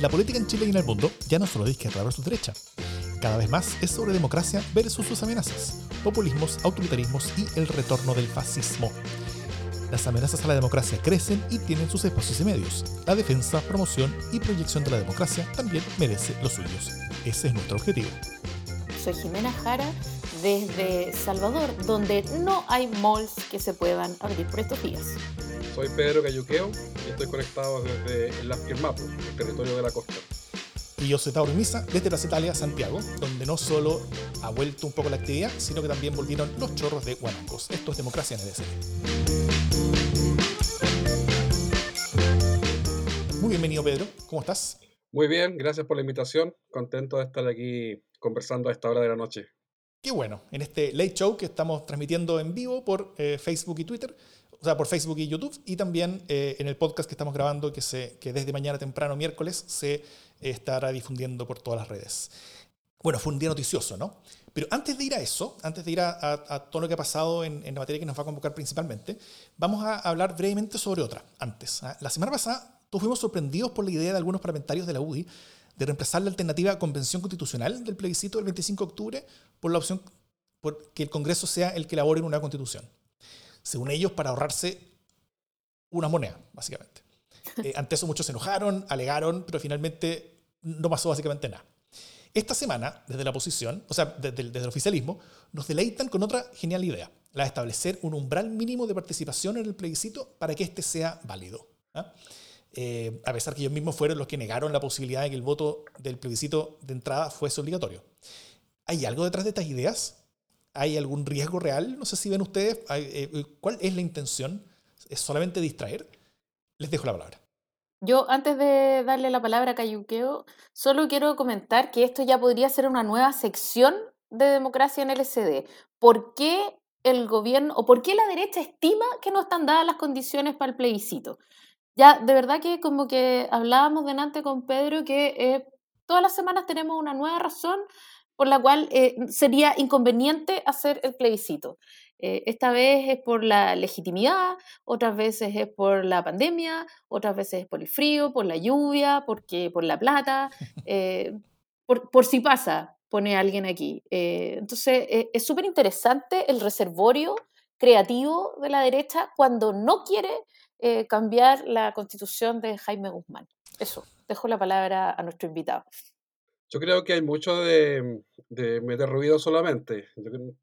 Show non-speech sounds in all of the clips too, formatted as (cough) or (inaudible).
La política en Chile y en el mundo ya no solo izquierda versus derecha. Cada vez más es sobre democracia versus sus amenazas, populismos, autoritarismos y el retorno del fascismo. Las amenazas a la democracia crecen y tienen sus espacios y medios. La defensa, promoción y proyección de la democracia también merece los suyos. Ese es nuestro objetivo. Soy Jimena Jara desde Salvador, donde no hay malls que se puedan abrir por estos días. Soy Pedro Cayuqueo y estoy conectado desde el Mapo, el territorio de la costa. Y yo soy Tauro Misa desde Plaza Italia, Santiago, donde no solo ha vuelto un poco la actividad, sino que también volvieron los chorros de Guanancos. Esto es Democracia en EDC. Muy bienvenido, Pedro. ¿Cómo estás? Muy bien, gracias por la invitación. Contento de estar aquí conversando a esta hora de la noche. Qué bueno, en este late show que estamos transmitiendo en vivo por eh, Facebook y Twitter, o sea, por Facebook y YouTube, y también eh, en el podcast que estamos grabando, que, se, que desde mañana temprano, miércoles, se estará difundiendo por todas las redes. Bueno, fue un día noticioso, ¿no? Pero antes de ir a eso, antes de ir a, todo lo que ha pasado en, la materia que nos va a convocar principalmente, vamos a hablar brevemente sobre otra, antes. ¿ah? La semana pasada, todos fuimos sorprendidos por la idea de algunos parlamentarios de la UDI de reemplazar la alternativa convención constitucional del plebiscito del 25 de octubre por la opción por que el Congreso sea el que elabore una constitución según ellos, para ahorrarse una moneda, básicamente. (laughs) Eh, ante eso muchos se enojaron, alegaron, pero finalmente no pasó básicamente nada. Esta semana, desde la oposición, o sea, desde, el oficialismo, nos deleitan con otra genial idea, la de establecer un umbral mínimo de participación en el plebiscito para que éste sea válido. ¿ah? Eh, a pesar que ellos mismos fueron los que negaron la posibilidad de que el voto del plebiscito de entrada fuese obligatorio. ¿Hay algo detrás de estas ideas? ¿Hay algún riesgo real? No sé si ven ustedes. Eh, ¿Cuál es la intención? ¿Es solamente distraer? Les dejo la palabra. Yo, antes de darle la palabra a Cayuqueo, solo quiero comentar que esto ya podría ser una nueva sección de democracia en el SD. ¿Por qué el gobierno o por qué la derecha estima que no están dadas las condiciones para el plebiscito? Ya, de verdad que como que hablábamos delante con Pedro que eh, todas las semanas tenemos una nueva razón por la cual eh, sería inconveniente hacer el plebiscito. Eh, esta vez es por la legitimidad, otras veces es por la pandemia, otras veces es por el frío, por la lluvia, porque, por la plata, (laughs) eh, por, si pasa, pone alguien aquí. entonces, es súper interesante el reservorio creativo de la derecha cuando no quiere cambiar la constitución de Jaime Guzmán. Eso, dejo la palabra a nuestro invitado. Yo creo que hay mucho de, de meter ruido solamente.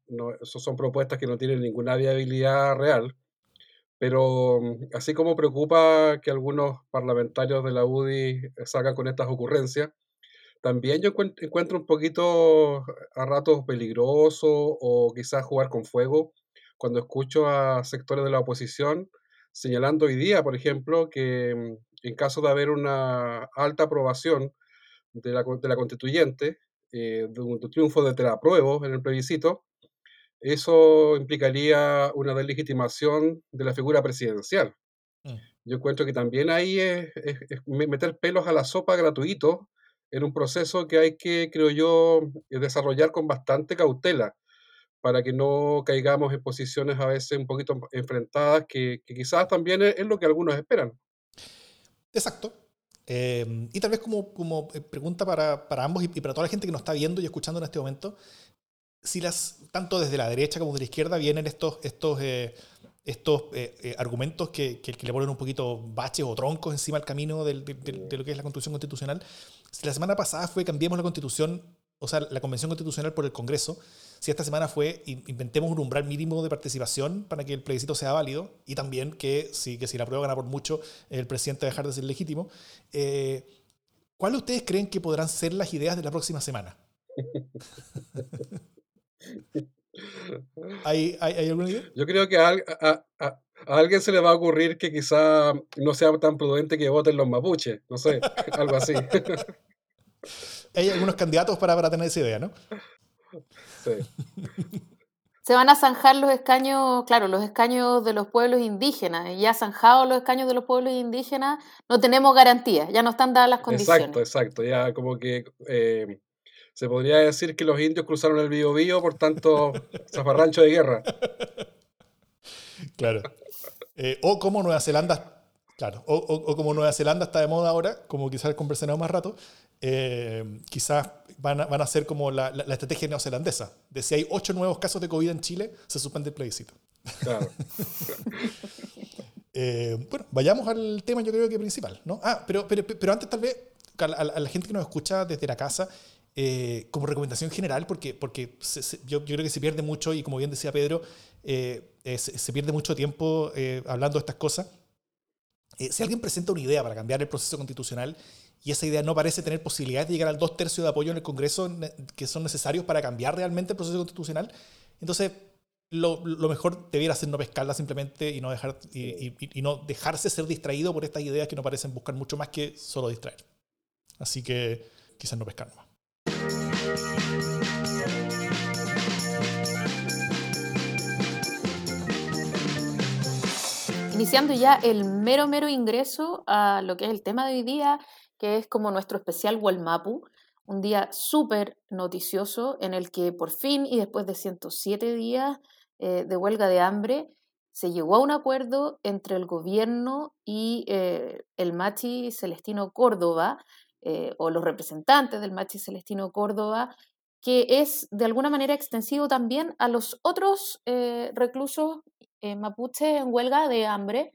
no, eso son propuestas que no tienen ninguna viabilidad real. Pero mm, así como preocupa que algunos parlamentarios de la UDI salgan con estas ocurrencias, también yo encuentro un poquito a ratos peligroso o quizás jugar con fuego cuando escucho a sectores de la oposición señalando hoy día, por ejemplo, que mm, en caso de haber una alta aprobación de la, de la constituyente, eh, de un triunfo de la apruebo en el plebiscito, eso implicaría una delegitimación de la figura presidencial. Mm. Yo encuentro que también ahí es, meter pelos a la sopa gratuito en un proceso que hay que, creo yo, desarrollar con bastante cautela para que no caigamos en posiciones a veces un poquito enfrentadas, que, que quizás también es, lo que algunos esperan. Exacto. Em, y tal vez como, como eh, pregunta para, para ambos y, para toda la gente que nos está viendo y escuchando en este momento, si las, tanto desde la derecha como de la izquierda vienen estos, estos, eh, estos eh, argumentos que, que, le ponen un poquito baches o troncos encima del camino de, de, lo que es la constitución constitucional. Si la semana pasada fue cambiemos la constitución, o sea, la convención constitucional por el Congreso, si esta semana fue inventemos un umbral mínimo de participación para que el plebiscito sea válido y también que si, que si la prueba gana por mucho el presidente dejar de ser legítimo, eh, ¿cuáles ustedes creen que podrán ser las ideas de la próxima semana? (laughs) ¿Hay, hay, alguna idea? Yo creo que a, a, alguien se le va a ocurrir que quizá no sea tan prudente que voten los mapuches, no sé, (laughs) algo así. Hay algunos candidatos para, para tener esa idea, ¿no? Se van a zanjar los escaños, claro, los escaños de los pueblos indígenas. Y ya zanjados los escaños de los pueblos indígenas, no tenemos garantías, ya no están dadas las condiciones. Exacto, exacto. Ya como que eh, se podría decir que los indios cruzaron el Bío por tanto, (laughs) zafarrancho de guerra. Claro. Eh, o como Nueva Zelanda Claro, o, como Nueva Zelanda está de moda ahora, como quizás conversaremos más rato, eh, quizás van a, van a ser como la, la, estrategia neozelandesa, de si hay ocho nuevos casos de COVID en Chile, se suspende el plebiscito. Claro. (laughs) Eh, bueno, vayamos al tema yo creo que principal, ¿no? Ah, pero, pero, pero antes tal vez, a la, gente que nos escucha desde la casa, eh, como recomendación general, porque, porque yo, yo, creo que se pierde mucho, y como bien decía Pedro, se, se, pierde mucho tiempo hablando de estas cosas. si alguien presenta una idea para cambiar el proceso constitucional y esa idea no parece tener posibilidades de llegar al dos tercios de apoyo en el Congreso que son necesarios para cambiar realmente el proceso constitucional. Entonces, lo, mejor debiera ser no pescarla simplemente y no, dejar, y, no dejarse ser distraído por estas ideas que no parecen buscar mucho más que solo distraer. Así que quizás no pescar más. Iniciando ya el mero, mero ingreso a lo que es el tema de hoy día, que es como nuestro especial Walmapu, un día súper noticioso en el que por fin y después de 107 días eh, de huelga de hambre, se llegó a un acuerdo entre el gobierno y eh, el Machi Celestino Córdoba, eh, o los representantes del Machi Celestino Córdoba, que es de alguna manera extensivo también a los otros reclusos mapuches en huelga de hambre,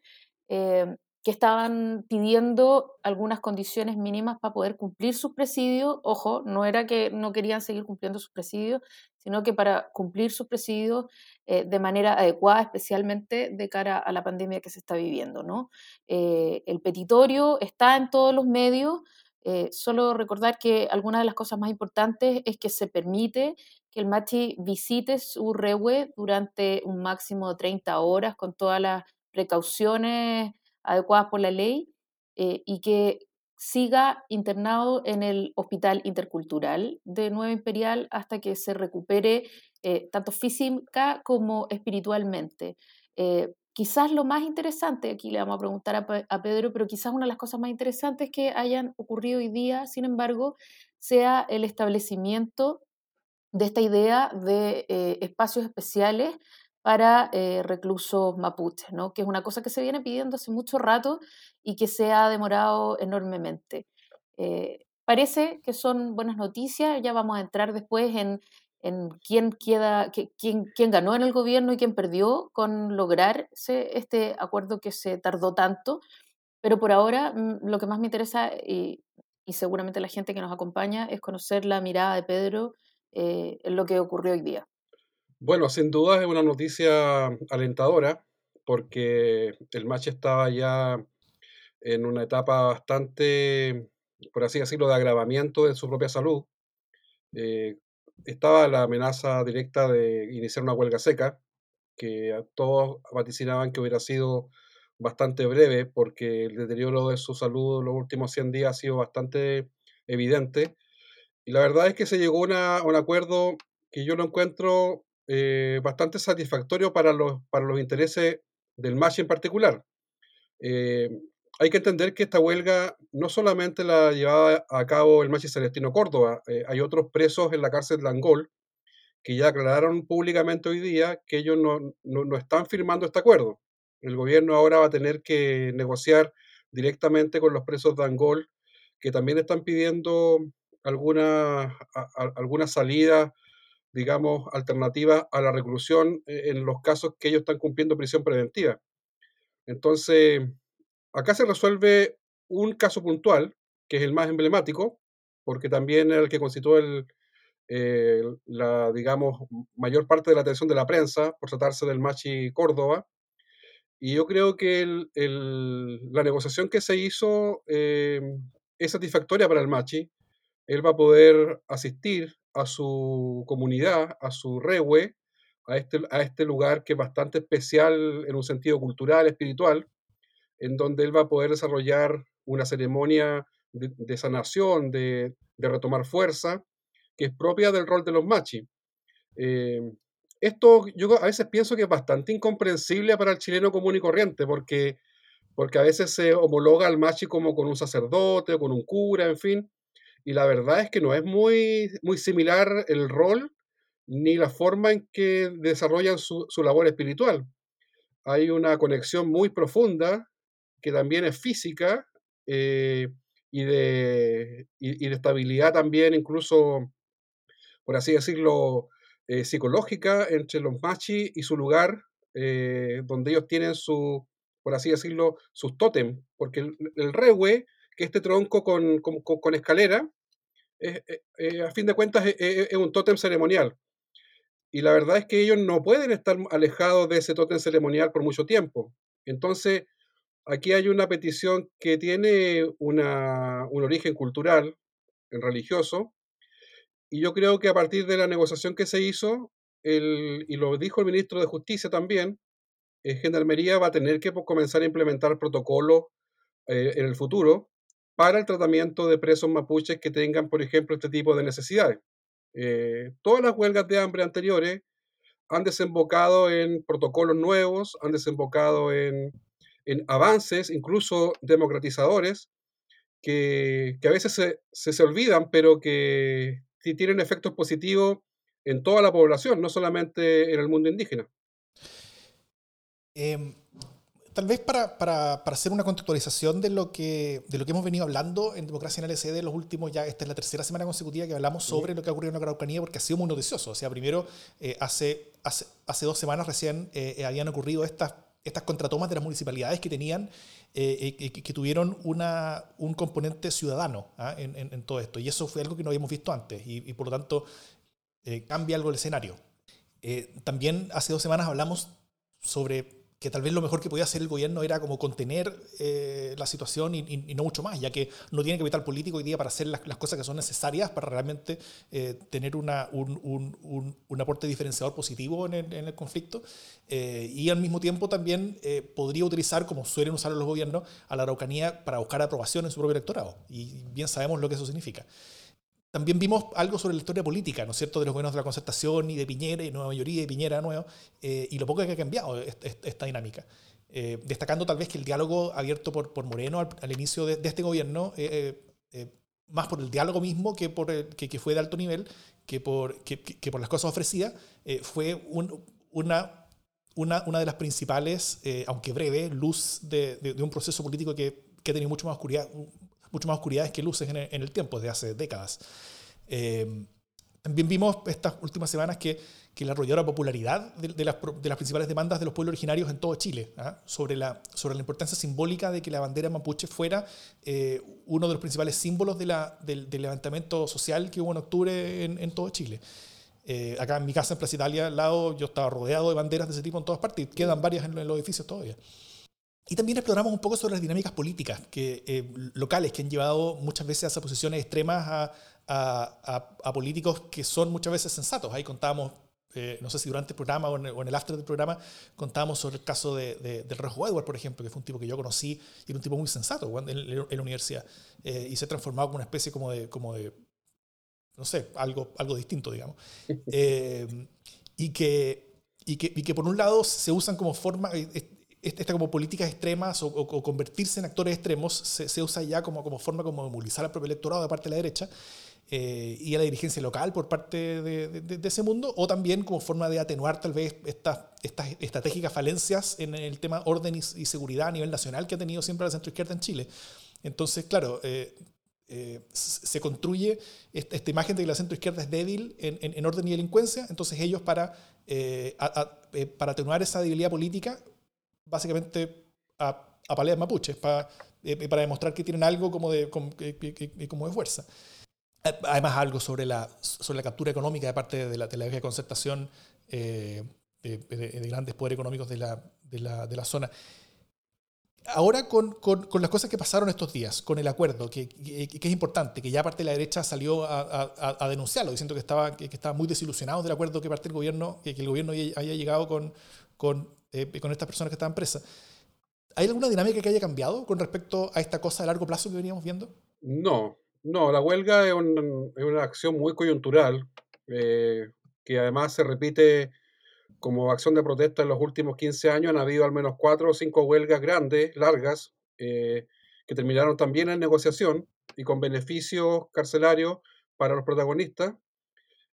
que estaban pidiendo algunas condiciones mínimas para poder cumplir sus presidios. Ojo, no era que no querían seguir cumpliendo sus presidios, sino que para cumplir sus presidios eh, de manera adecuada, especialmente de cara a la pandemia que se está viviendo. ¿no? Eh, el petitorio está en todos los medios. Eh, solo recordar que alguna de las cosas más importantes es que se permite que el machi visite su rewe durante un máximo de 30 horas con todas las precauciones adecuadas por la ley eh, y que siga internado en el Hospital Intercultural de Nueva Imperial hasta que se recupere eh, tanto física como espiritualmente. Eh, quizás lo más interesante, aquí le vamos a preguntar a, Pedro, pero quizás una de las cosas más interesantes que hayan ocurrido hoy día, sin embargo, sea el establecimiento de esta idea de espacios especiales para eh, reclusos mapuches, ¿no? que es una cosa que se viene pidiendo hace mucho rato y que se ha demorado enormemente. Eh, parece que son buenas noticias, ya vamos a entrar después en, en quién, queda, quién, quién, ganó en el gobierno y quién perdió con lograr este acuerdo que se tardó tanto, pero por ahora mm, lo que más me interesa y, seguramente la gente que nos acompaña es conocer la mirada de Pedro eh, en lo que ocurrió hoy día. Bueno, sin duda es una noticia alentadora porque el match estaba ya en una etapa bastante, por así decirlo, de agravamiento de su propia salud. Eh, estaba la amenaza directa de iniciar una huelga seca, que todos vaticinaban que hubiera sido bastante breve porque el deterioro de su salud los últimos 100 días ha sido bastante evidente. Y la verdad es que se llegó a un acuerdo que yo lo encuentro eh, bastante satisfactorio para los, para los intereses del MASH en particular. Eh, hay que entender que esta huelga no solamente la llevaba a cabo el MASH Celestino Córdoba, eh, hay otros presos en la cárcel de Angol que ya aclararon públicamente hoy día que ellos no, no, no están firmando este acuerdo. El gobierno ahora va a tener que negociar directamente con los presos de Angol, que también están pidiendo alguna, alguna salida digamos, alternativa a la reclusión eh, en los casos que ellos están cumpliendo prisión preventiva. Entonces, acá se resuelve un caso puntual, que es el más emblemático, porque también es el que constituye el, la, digamos, mayor parte de la atención de la prensa, por tratarse del Machi Córdoba. Y yo creo que la negociación que se hizo eh, es satisfactoria para el Machi. Él va a poder asistir a su comunidad, a su rewe, a este, a este lugar que es bastante especial en un sentido cultural, espiritual, en donde él va a poder desarrollar una ceremonia de, sanación, de, retomar fuerza, que es propia del rol de los machi. Eh, esto yo a veces pienso que es bastante incomprensible para el chileno común y corriente, porque, porque a veces se homologa al machi como con un sacerdote o con un cura, en fin, y la verdad es que no es muy, muy similar el rol ni la forma en que desarrollan su, labor espiritual. Hay una conexión muy profunda que también es física eh, y, de, y, de estabilidad también, incluso, por así decirlo, eh, psicológica entre los machis y su lugar, donde ellos tienen su, por así decirlo, sus tótem, porque el, el rewe, que este tronco con, con, escalera, a fin de cuentas es, un tótem ceremonial. Y la verdad es que ellos no pueden estar alejados de ese tótem ceremonial por mucho tiempo. Entonces, aquí hay una petición que tiene una, un origen cultural, religioso, y yo creo que a partir de la negociación que se hizo, el, y lo dijo el ministro de Justicia también, eh, Gendarmería va a tener que pues, comenzar a implementar protocolos eh, en el futuro para el tratamiento de presos mapuches que tengan, por ejemplo, este tipo de necesidades. Eh, todas las huelgas de hambre anteriores han desembocado en protocolos nuevos, han desembocado en, avances, incluso democratizadores, que, a veces se, olvidan, pero que tienen efectos positivos en toda la población, no solamente en el mundo indígena. Em, tal vez para, para, para, hacer una contextualización de lo, que, de lo que hemos venido hablando en Democracia en LCD los últimos, ya esta es la tercera semana consecutiva que hablamos sobre lo que ha ocurrido en la Araucanía, porque ha sido muy noticioso. O sea, primero, eh, hace, hace, hace, dos semanas recién eh, eh, habían ocurrido estas, estas contratomas de las municipalidades que tenían, que tuvieron una, un componente ciudadano ¿ah? en, en, todo esto. Y eso fue algo que no habíamos visto antes, y, y por lo tanto cambia algo el escenario. también hace dos semanas hablamos sobre que tal vez lo mejor que podía hacer el gobierno era como contener eh, la situación y, no mucho más, ya que no tiene capital político hoy día para hacer las, cosas que son necesarias para realmente eh, tener una, un, un, un, aporte diferenciador positivo en el, en el conflicto. Eh, y al mismo tiempo también podría utilizar, como suelen usar los gobiernos, a la Araucanía para buscar aprobación en su propio electorado. Y bien sabemos lo que eso significa. También vimos algo sobre la historia política, ¿no es cierto?, de los gobiernos de la concertación y de Piñera y Nueva Mayoría y Piñera nuevo, eh, y lo poco que ha cambiado esta, dinámica. Eh, destacando tal vez que el diálogo abierto por, por Moreno al, inicio de, este gobierno, eh, más por el diálogo mismo que, por que, que, fue de alto nivel, que por, que, que por las cosas ofrecidas, fue un, una, una, una, de las principales, aunque breve, luz de, de, de, un proceso político que, que ha tenido mucho más oscuridad, mucho más oscuridades que luces en el, tiempo, desde hace décadas. Eh, también vimos estas últimas semanas que, que la arrolladora popularidad de, las, de, las, principales demandas de los pueblos originarios en todo Chile, ¿ah? sobre, la, sobre la importancia simbólica de que la bandera mapuche fuera eh, uno de los principales símbolos de la, del, levantamiento social que hubo en octubre en, todo Chile. Eh, acá en mi casa en Plaza Italia, al lado, yo estaba rodeado de banderas de ese tipo en todas partes quedan varias en los edificios todavía. Y también exploramos un poco sobre las dinámicas políticas que, eh, locales que han llevado muchas veces a esas posiciones extremas a, a, a, políticos que son muchas veces sensatos. Ahí contábamos, eh, no sé si durante el programa o en, el, after del programa, contábamos sobre el caso de, de, del Rojo Edward, por ejemplo, que fue un tipo que yo conocí y era un tipo muy sensato en, la universidad. Eh, y se ha transformado como una especie como de, como de no sé, algo, algo distinto, digamos. (laughs) y, que, y, que, y que por un lado se usan como forma esta como políticas extremas o, convertirse en actores extremos se, se, usa ya como, como forma como de movilizar al propio electorado de parte de la derecha eh, y a la dirigencia local por parte de, de, ese mundo, o también como forma de atenuar tal vez estas, estas estratégicas falencias en el tema orden y, seguridad a nivel nacional que ha tenido siempre la centroizquierda en Chile. Entonces, claro, eh, eh, se construye esta, esta, imagen de que la centroizquierda es débil en, en, orden y delincuencia, entonces ellos para, para atenuar esa debilidad política básicamente a, a paleas mapuches para, eh, para demostrar que tienen algo como de, como, como de fuerza. Además, algo sobre la, sobre la captura económica de parte de la, de la concertación eh, de, grandes poderes económicos de la, de la, de la zona. Ahora, con, con, con, las cosas que pasaron estos días, con el acuerdo, que, que, es importante, que ya parte de la derecha salió a, a, a denunciarlo, diciendo que estaba, que, estaba muy desilusionado del acuerdo que parte del gobierno, que, el gobierno haya llegado con, con eh, con estas personas que estaban presas. ¿Hay alguna dinámica que haya cambiado con respecto a esta cosa a largo plazo que veníamos viendo? No, no, la huelga es, una acción muy coyuntural, eh, que además se repite como acción de protesta en los últimos 15 años. Han habido al menos cuatro o cinco huelgas grandes, largas, eh, que terminaron también en negociación y con beneficios carcelarios para los protagonistas.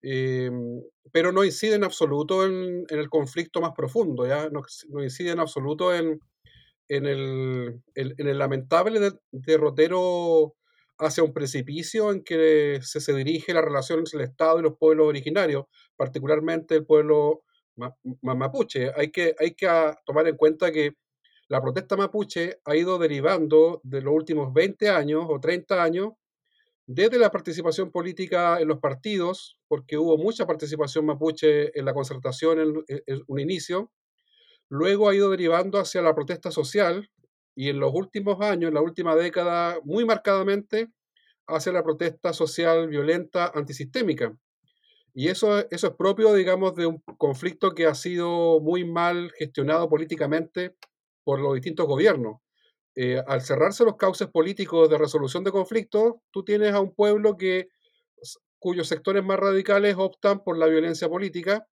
Em, pero no incide en absoluto en, el conflicto más profundo, ¿ya? No, incide en absoluto en, en el, en el lamentable derrotero hacia un precipicio en que se, dirige la relación entre el Estado y los pueblos originarios, particularmente el pueblo mapuche. Hay que, hay que tomar en cuenta que la protesta mapuche ha ido derivando de los últimos 20 años o 30 años desde la participación política en los partidos, porque hubo mucha participación mapuche en la concertación en, en un inicio, luego ha ido derivando hacia la protesta social y en los últimos años, en la última década, muy marcadamente hacia la protesta social violenta antisistémica. Y eso es propio, digamos, de un conflicto que ha sido muy mal gestionado políticamente por los distintos gobiernos. Eh, al cerrarse los cauces políticos de resolución de conflictos, tú tienes a un pueblo que, cuyos sectores más radicales optan por la violencia política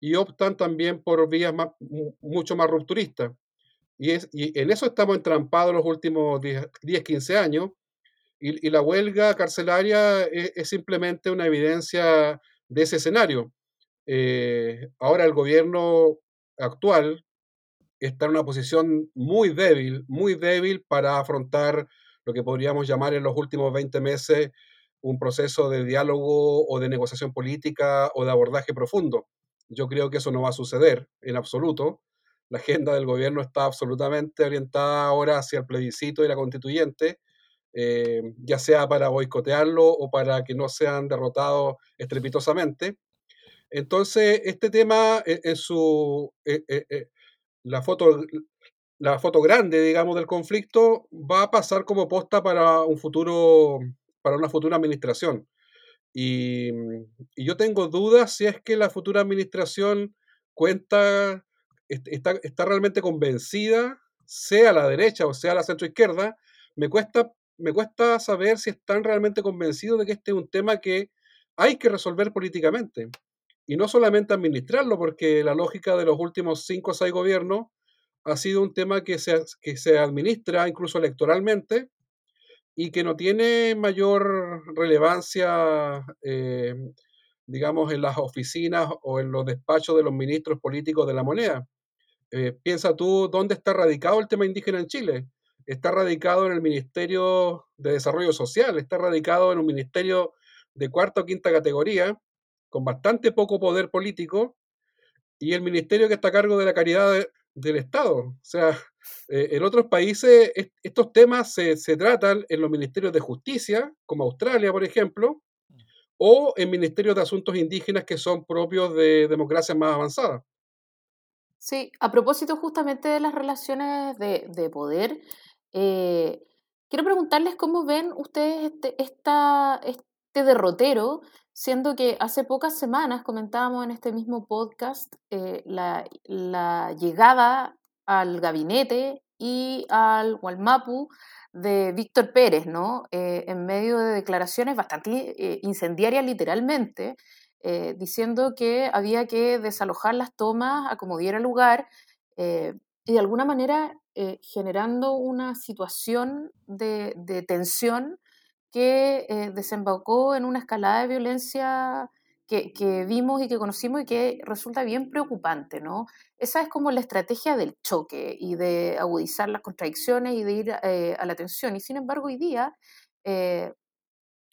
y optan también por vías mucho más rupturistas. Y, es, y en eso estamos entrampados los últimos 10, 15 años. Y, y, la huelga carcelaria es, es, simplemente una evidencia de ese escenario. Eh, ahora el gobierno actual está en una posición muy débil, muy débil para afrontar lo que podríamos llamar en los últimos 20 meses un proceso de diálogo o de negociación política o de abordaje profundo. Yo creo que eso no va a suceder en absoluto la agenda del gobierno está absolutamente orientada ahora hacia el plebiscito y la constituyente, eh, ya sea para boicotearlo o para que no sean derrotados estrepitosamente. Entonces, este tema en, en su... Eh, eh, la, foto, la foto grande, digamos, del conflicto va a pasar como posta para un futuro, para una futura administración. Y, y yo tengo dudas si es que la futura administración cuenta está, está realmente convencida, sea la derecha o sea la centroizquierda, me cuesta, me cuesta saber si están realmente convencidos de que este es un tema que hay que resolver políticamente. Y no solamente administrarlo, porque la lógica de los últimos cinco o seis gobiernos ha sido un tema que se, que se administra incluso electoralmente y que no tiene mayor relevancia, eh, digamos, en las oficinas o en los despachos de los ministros políticos de la moneda. Eh, piensa tú, ¿dónde está radicado el tema indígena en Chile? Está radicado en el Ministerio de Desarrollo Social, está radicado en un ministerio de cuarta o quinta categoría, con bastante poco poder político, y el ministerio que está a cargo de la caridad del Estado. O sea, eh, en otros países estos temas se, se, tratan en los ministerios de justicia, como Australia, por ejemplo, o en ministerios de asuntos indígenas que son propios de democracias más avanzadas. Sí, a propósito justamente de las relaciones de, de poder, eh, quiero preguntarles cómo ven ustedes este, este derrotero, siendo que hace pocas semanas comentábamos en este mismo podcast eh, la, llegada al gabinete y al Walmapu de Víctor Pérez, ¿no? Eh, en medio de declaraciones bastante eh, incendiarias literalmente, diciendo que había que desalojar las tomas a como diera lugar y de alguna manera generando una situación de, de tensión que eh, desembocó en una escalada de violencia que, que, vimos y que conocimos y que resulta bien preocupante, ¿no? Esa es como la estrategia del choque y de agudizar las contradicciones y de ir a la tensión. Y sin embargo, hoy día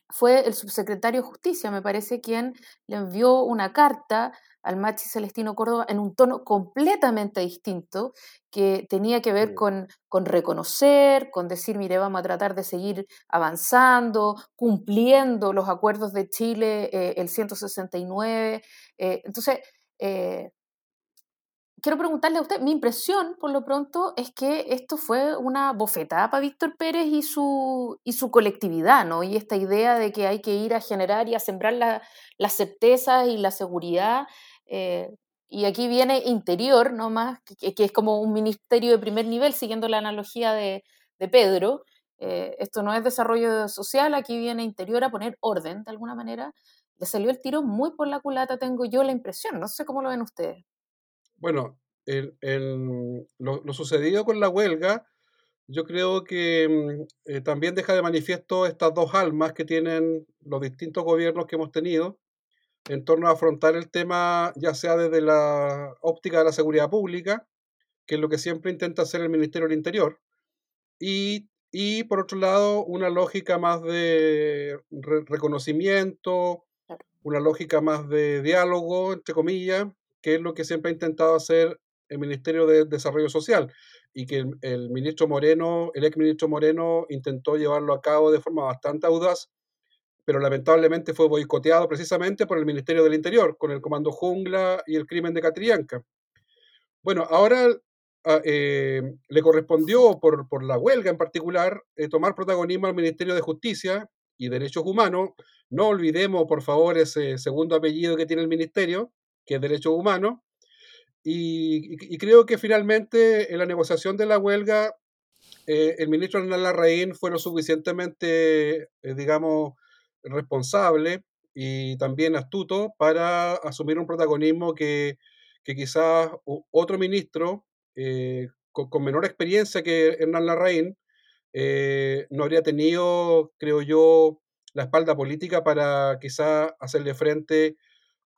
fue el subsecretario de Justicia, me parece, quien le envió una carta al Machi Celestino Córdoba en un tono completamente distinto, que tenía que ver con, con, reconocer, con decir, mire, vamos a tratar de seguir avanzando, cumpliendo los acuerdos de Chile, eh, el 169. Eh, entonces, eh, quiero preguntarle a usted, mi impresión por lo pronto es que esto fue una bofetada para Víctor Pérez y su, y su colectividad, ¿no? Y esta idea de que hay que ir a generar y a sembrar la, las certezas y la seguridad. Eh, y aquí viene interior, ¿no? Más, que, que, es como un ministerio de primer nivel, siguiendo la analogía de, de Pedro. Eh, esto no es desarrollo social, aquí viene interior a poner orden, de alguna manera. Le salió el tiro muy por la culata, tengo yo la impresión. No sé cómo lo ven ustedes. Bueno, el, el, lo, lo, sucedido con la huelga, yo creo que mm, eh, también deja de manifiesto estas dos almas que tienen los distintos gobiernos que hemos tenido en torno a afrontar el tema, ya sea desde la óptica de la seguridad pública, que es lo que siempre intenta hacer el Ministerio del Interior, y, y por otro lado, una lógica más de reconocimiento, una lógica más de diálogo, entre comillas, que es lo que siempre ha intentado hacer el Ministerio de Desarrollo Social y que el, ministro Moreno, el ex ministro Moreno, intentó llevarlo a cabo de forma bastante audaz, pero lamentablemente fue boicoteado precisamente por el Ministerio del Interior, con el Comando Jungla y el crimen de Catrillanca. Bueno, ahora ah, eh, le correspondió, por, por, la huelga en particular, eh, tomar protagonismo al Ministerio de Justicia y Derechos Humanos. No olvidemos, por favor, ese segundo apellido que tiene el Ministerio, que es Derechos Humanos, y, creo que finalmente en la negociación de la huelga, eh, el ministro Hernán Larraín fue lo suficientemente, eh, digamos, responsable y también astuto para asumir un protagonismo que, que quizás otro ministro eh, con, menor experiencia que Hernán Larraín no habría tenido, creo yo, la espalda política para quizás hacerle frente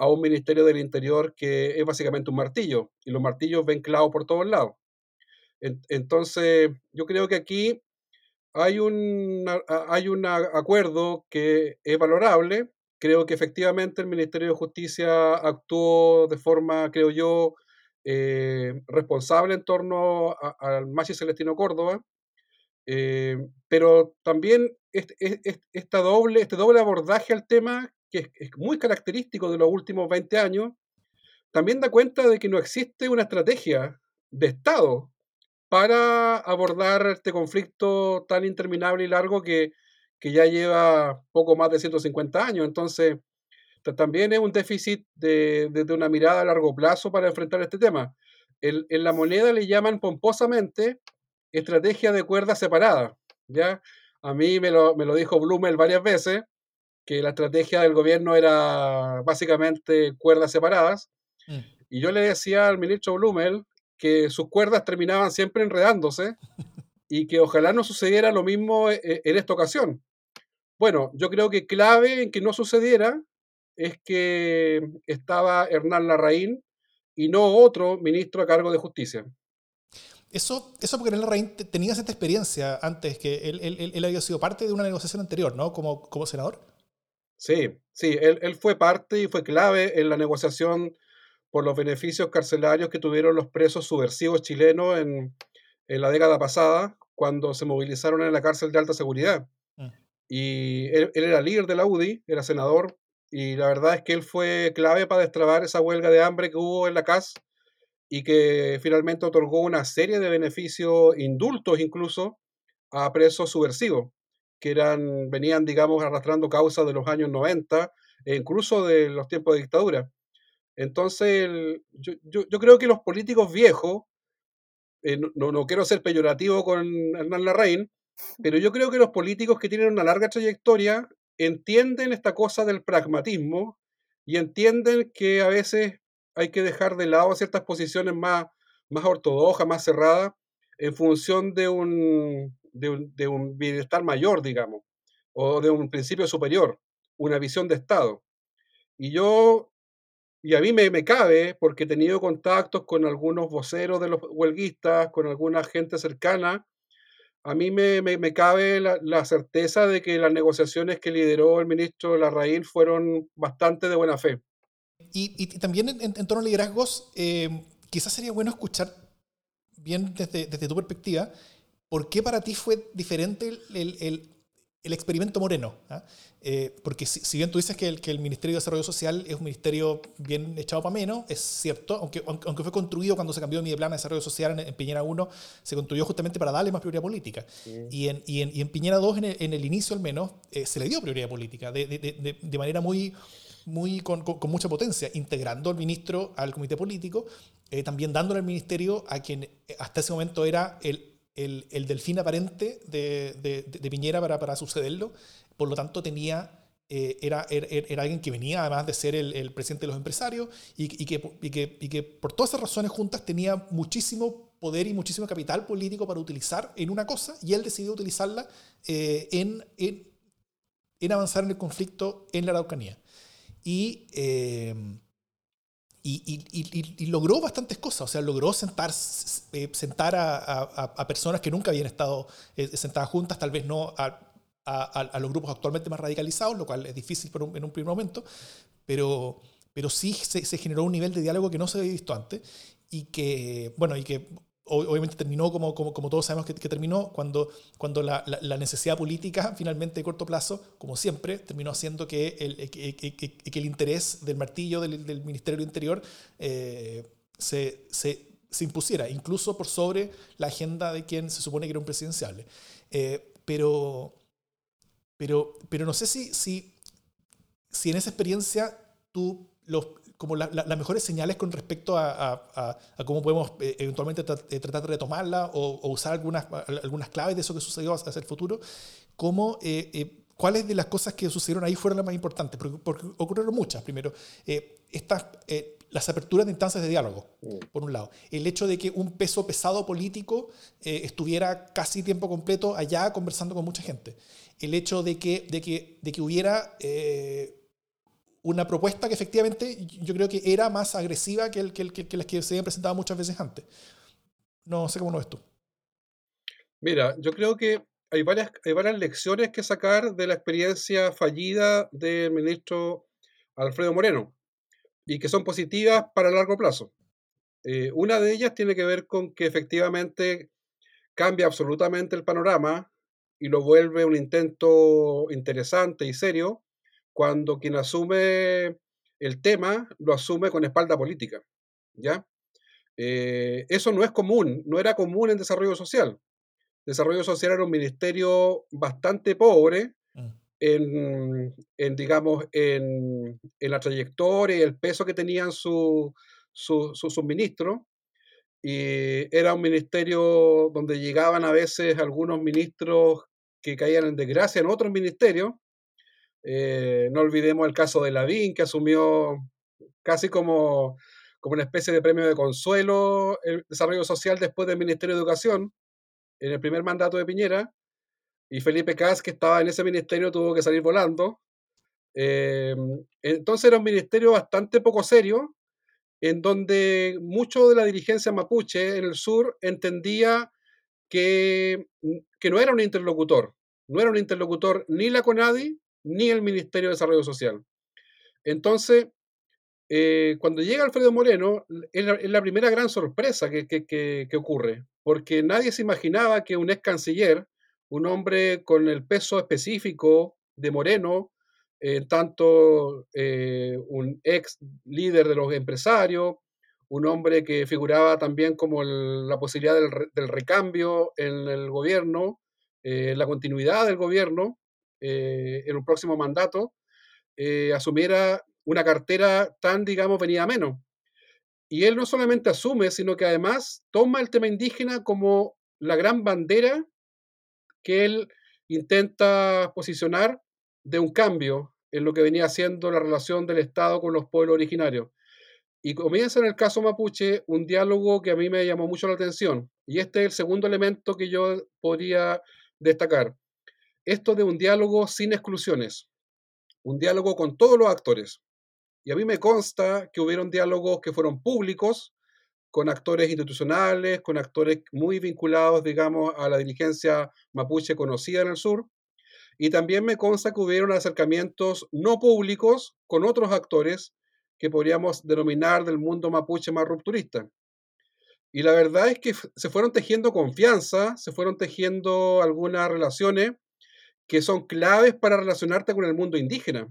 a un Ministerio del Interior que es básicamente un martillo, y los martillos ven clavos por todos lados. Entonces, yo creo que aquí hay un, hay un acuerdo que es valorable. Creo que efectivamente el Ministerio de Justicia actuó de forma, creo yo, eh, responsable en torno al Machi Celestino Córdoba. Eh, pero también este, esta doble, este doble abordaje al tema que es, muy característico de los últimos 20 años, también da cuenta de que no existe una estrategia de Estado para abordar este conflicto tan interminable y largo que, que ya lleva poco más de 150 años. Entonces, también es un déficit de, de, una mirada a largo plazo para enfrentar este tema. en la moneda le llaman pomposamente estrategia de cuerda separada. ¿ya? A mí me lo, me lo dijo Blumel varias veces, que la estrategia del gobierno era básicamente cuerdas separadas. Mm. Y yo le decía al ministro Blumel que sus cuerdas terminaban siempre enredándose y que ojalá no sucediera lo mismo eh, eh, en esta ocasión. Bueno, yo creo que clave en que no sucediera es que estaba Hernán Larraín y no otro ministro a cargo de justicia. Eso, eso porque Hernán Larraín tenía esta experiencia antes, que él, él, él, había sido parte de una negociación anterior, ¿no? Como, como senador. Sí, sí, él, fue parte y fue clave en la negociación por los beneficios carcelarios que tuvieron los presos subversivos chilenos en, la década pasada, cuando se movilizaron en la cárcel de alta seguridad. Mm. Y él, era líder de la UDI, era senador, y la verdad es que él fue clave para destrabar esa huelga de hambre que hubo en la CAS y que finalmente otorgó una serie de beneficios, indultos incluso, a presos subversivos que eran, venían, digamos, arrastrando causas de los años 90 e incluso de los tiempos de dictadura. Entonces, yo, yo, creo que los políticos viejos, eh, no, no, quiero ser peyorativo con Hernán Larraín, pero yo creo que los políticos que tienen una larga trayectoria entienden esta cosa del pragmatismo y entienden que a veces hay que dejar de lado ciertas posiciones más, más ortodoxas, más cerradas, en función de un, de un, bienestar mayor, digamos, o de un principio superior, una visión de Estado. Y yo, y a mí me, me, cabe, porque he tenido contactos con algunos voceros de los huelguistas, con alguna gente cercana, a mí me, me, cabe la, certeza de que las negociaciones que lideró el ministro Larraín fueron bastante de buena fe. Y, y también en, torno a liderazgos, eh, quizás sería bueno escuchar bien desde, desde tu perspectiva, ¿por qué para ti fue diferente el, el, el experimento Moreno? ¿Ah? Eh, porque si, bien tú dices que el, que el, Ministerio de Desarrollo Social es un ministerio bien echado para menos, es cierto, aunque, aunque fue construido cuando se cambió de mi plan de desarrollo social en, Piñera 1, se construyó justamente para darle más prioridad política. Y, en, y, en, y, en, Piñera 2, en el, en el, inicio al menos, eh, se le dio prioridad política de, de, de, de manera muy muy con, con, mucha potencia, integrando al ministro al comité político, eh, también dándole al ministerio a quien hasta ese momento era el el, el delfín aparente de, de, Piñera para, para, sucederlo. Por lo tanto, tenía, eh, era, era, era, alguien que venía además de ser el, el presidente de los empresarios y, y, que, y, que, y, que, por todas esas razones juntas tenía muchísimo poder y muchísimo capital político para utilizar en una cosa y él decidió utilizarla eh, en, en, en, avanzar en el conflicto en la Araucanía. Y, eh, y, logró bastantes cosas, o sea, logró sentar, eh, sentar a, personas que nunca habían estado eh, sentadas juntas, tal vez no a, los grupos actualmente más radicalizados, lo cual es difícil en un primer momento, pero, pero sí se, se, generó un nivel de diálogo que no se había visto antes y que, bueno, y que obviamente terminó como, como, todos sabemos que, terminó cuando, cuando la, necesidad política (laughs) finalmente de corto plazo, como siempre, terminó haciendo que el, que, el interés del martillo del, Ministerio del Interior eh, se, se, se, impusiera, incluso por sobre la agenda de quien se supone que era un presidenciable. Eh, pero, pero, pero no sé si, si, si en esa experiencia tú los, como las mejores señales con respecto a, cómo podemos eh, eventualmente eh, tratar de retomarla o, usar algunas, algunas claves de eso que sucedió hacia el futuro, cómo, eh, cuáles de las cosas que sucedieron ahí fueron las más importantes, porque, ocurrieron muchas. Primero, estas, las aperturas de instancias de diálogo, mm. por un lado. El hecho de que un peso pesado político estuviera casi tiempo completo allá conversando con mucha gente. El hecho de que, de que, de que hubiera una propuesta que efectivamente yo creo que era más agresiva que, que, las que se habían presentado muchas veces antes. No sé cómo lo ves tú. Mira, yo creo que hay varias, hay varias lecciones que sacar de la experiencia fallida del ministro Alfredo Moreno y que son positivas para largo plazo. Eh, una de ellas tiene que ver con que efectivamente cambia absolutamente el panorama y lo vuelve un intento interesante y serio cuando quien asume el tema lo asume con espalda política. ¿ya? Eh, eso no es común, no era común en desarrollo social. Desarrollo social era un ministerio bastante pobre mm. en, digamos, en, la trayectoria y el peso que tenían sus su, su, ministros. Y era un ministerio donde llegaban a veces algunos ministros que caían en desgracia en otros ministerios eh, no olvidemos el caso de Lavín, que asumió casi como, como una especie de premio de consuelo el desarrollo social después del Ministerio de Educación, en el primer mandato de Piñera, y Felipe Cas, que estaba en ese ministerio, tuvo que salir volando. Eh, entonces era un ministerio bastante poco serio, en donde mucho de la dirigencia mapuche en el sur entendía que, que no era un interlocutor, no era un interlocutor ni la CONADI ni el Ministerio de Desarrollo Social. Entonces, eh, cuando llega Alfredo Moreno, es la, primera gran sorpresa que, ocurre, porque nadie se imaginaba que un ex canciller, un hombre con el peso específico de Moreno, en tanto eh, un ex líder de los empresarios, un hombre que figuraba también como la posibilidad del, recambio en el gobierno, eh, la continuidad del gobierno, eh, en un próximo mandato, eh, asumiera una cartera tan, digamos, venida menos. Y él no solamente asume, sino que además toma el tema indígena como la gran bandera que él intenta posicionar de un cambio en lo que venía siendo la relación del Estado con los pueblos originarios. Y comienza en el caso mapuche un diálogo que a mí me llamó mucho la atención. Y este es el segundo elemento que yo podría destacar esto de un diálogo sin exclusiones, un diálogo con todos los actores. Y a mí me consta que hubieron diálogos que fueron públicos, con actores institucionales, con actores muy vinculados, digamos, a la dirigencia mapuche conocida en el sur. Y también me consta que hubieron acercamientos no públicos con otros actores que podríamos denominar del mundo mapuche más rupturista. Y la verdad es que se fueron tejiendo confianza, se fueron tejiendo algunas relaciones que son claves para relacionarte con el mundo indígena.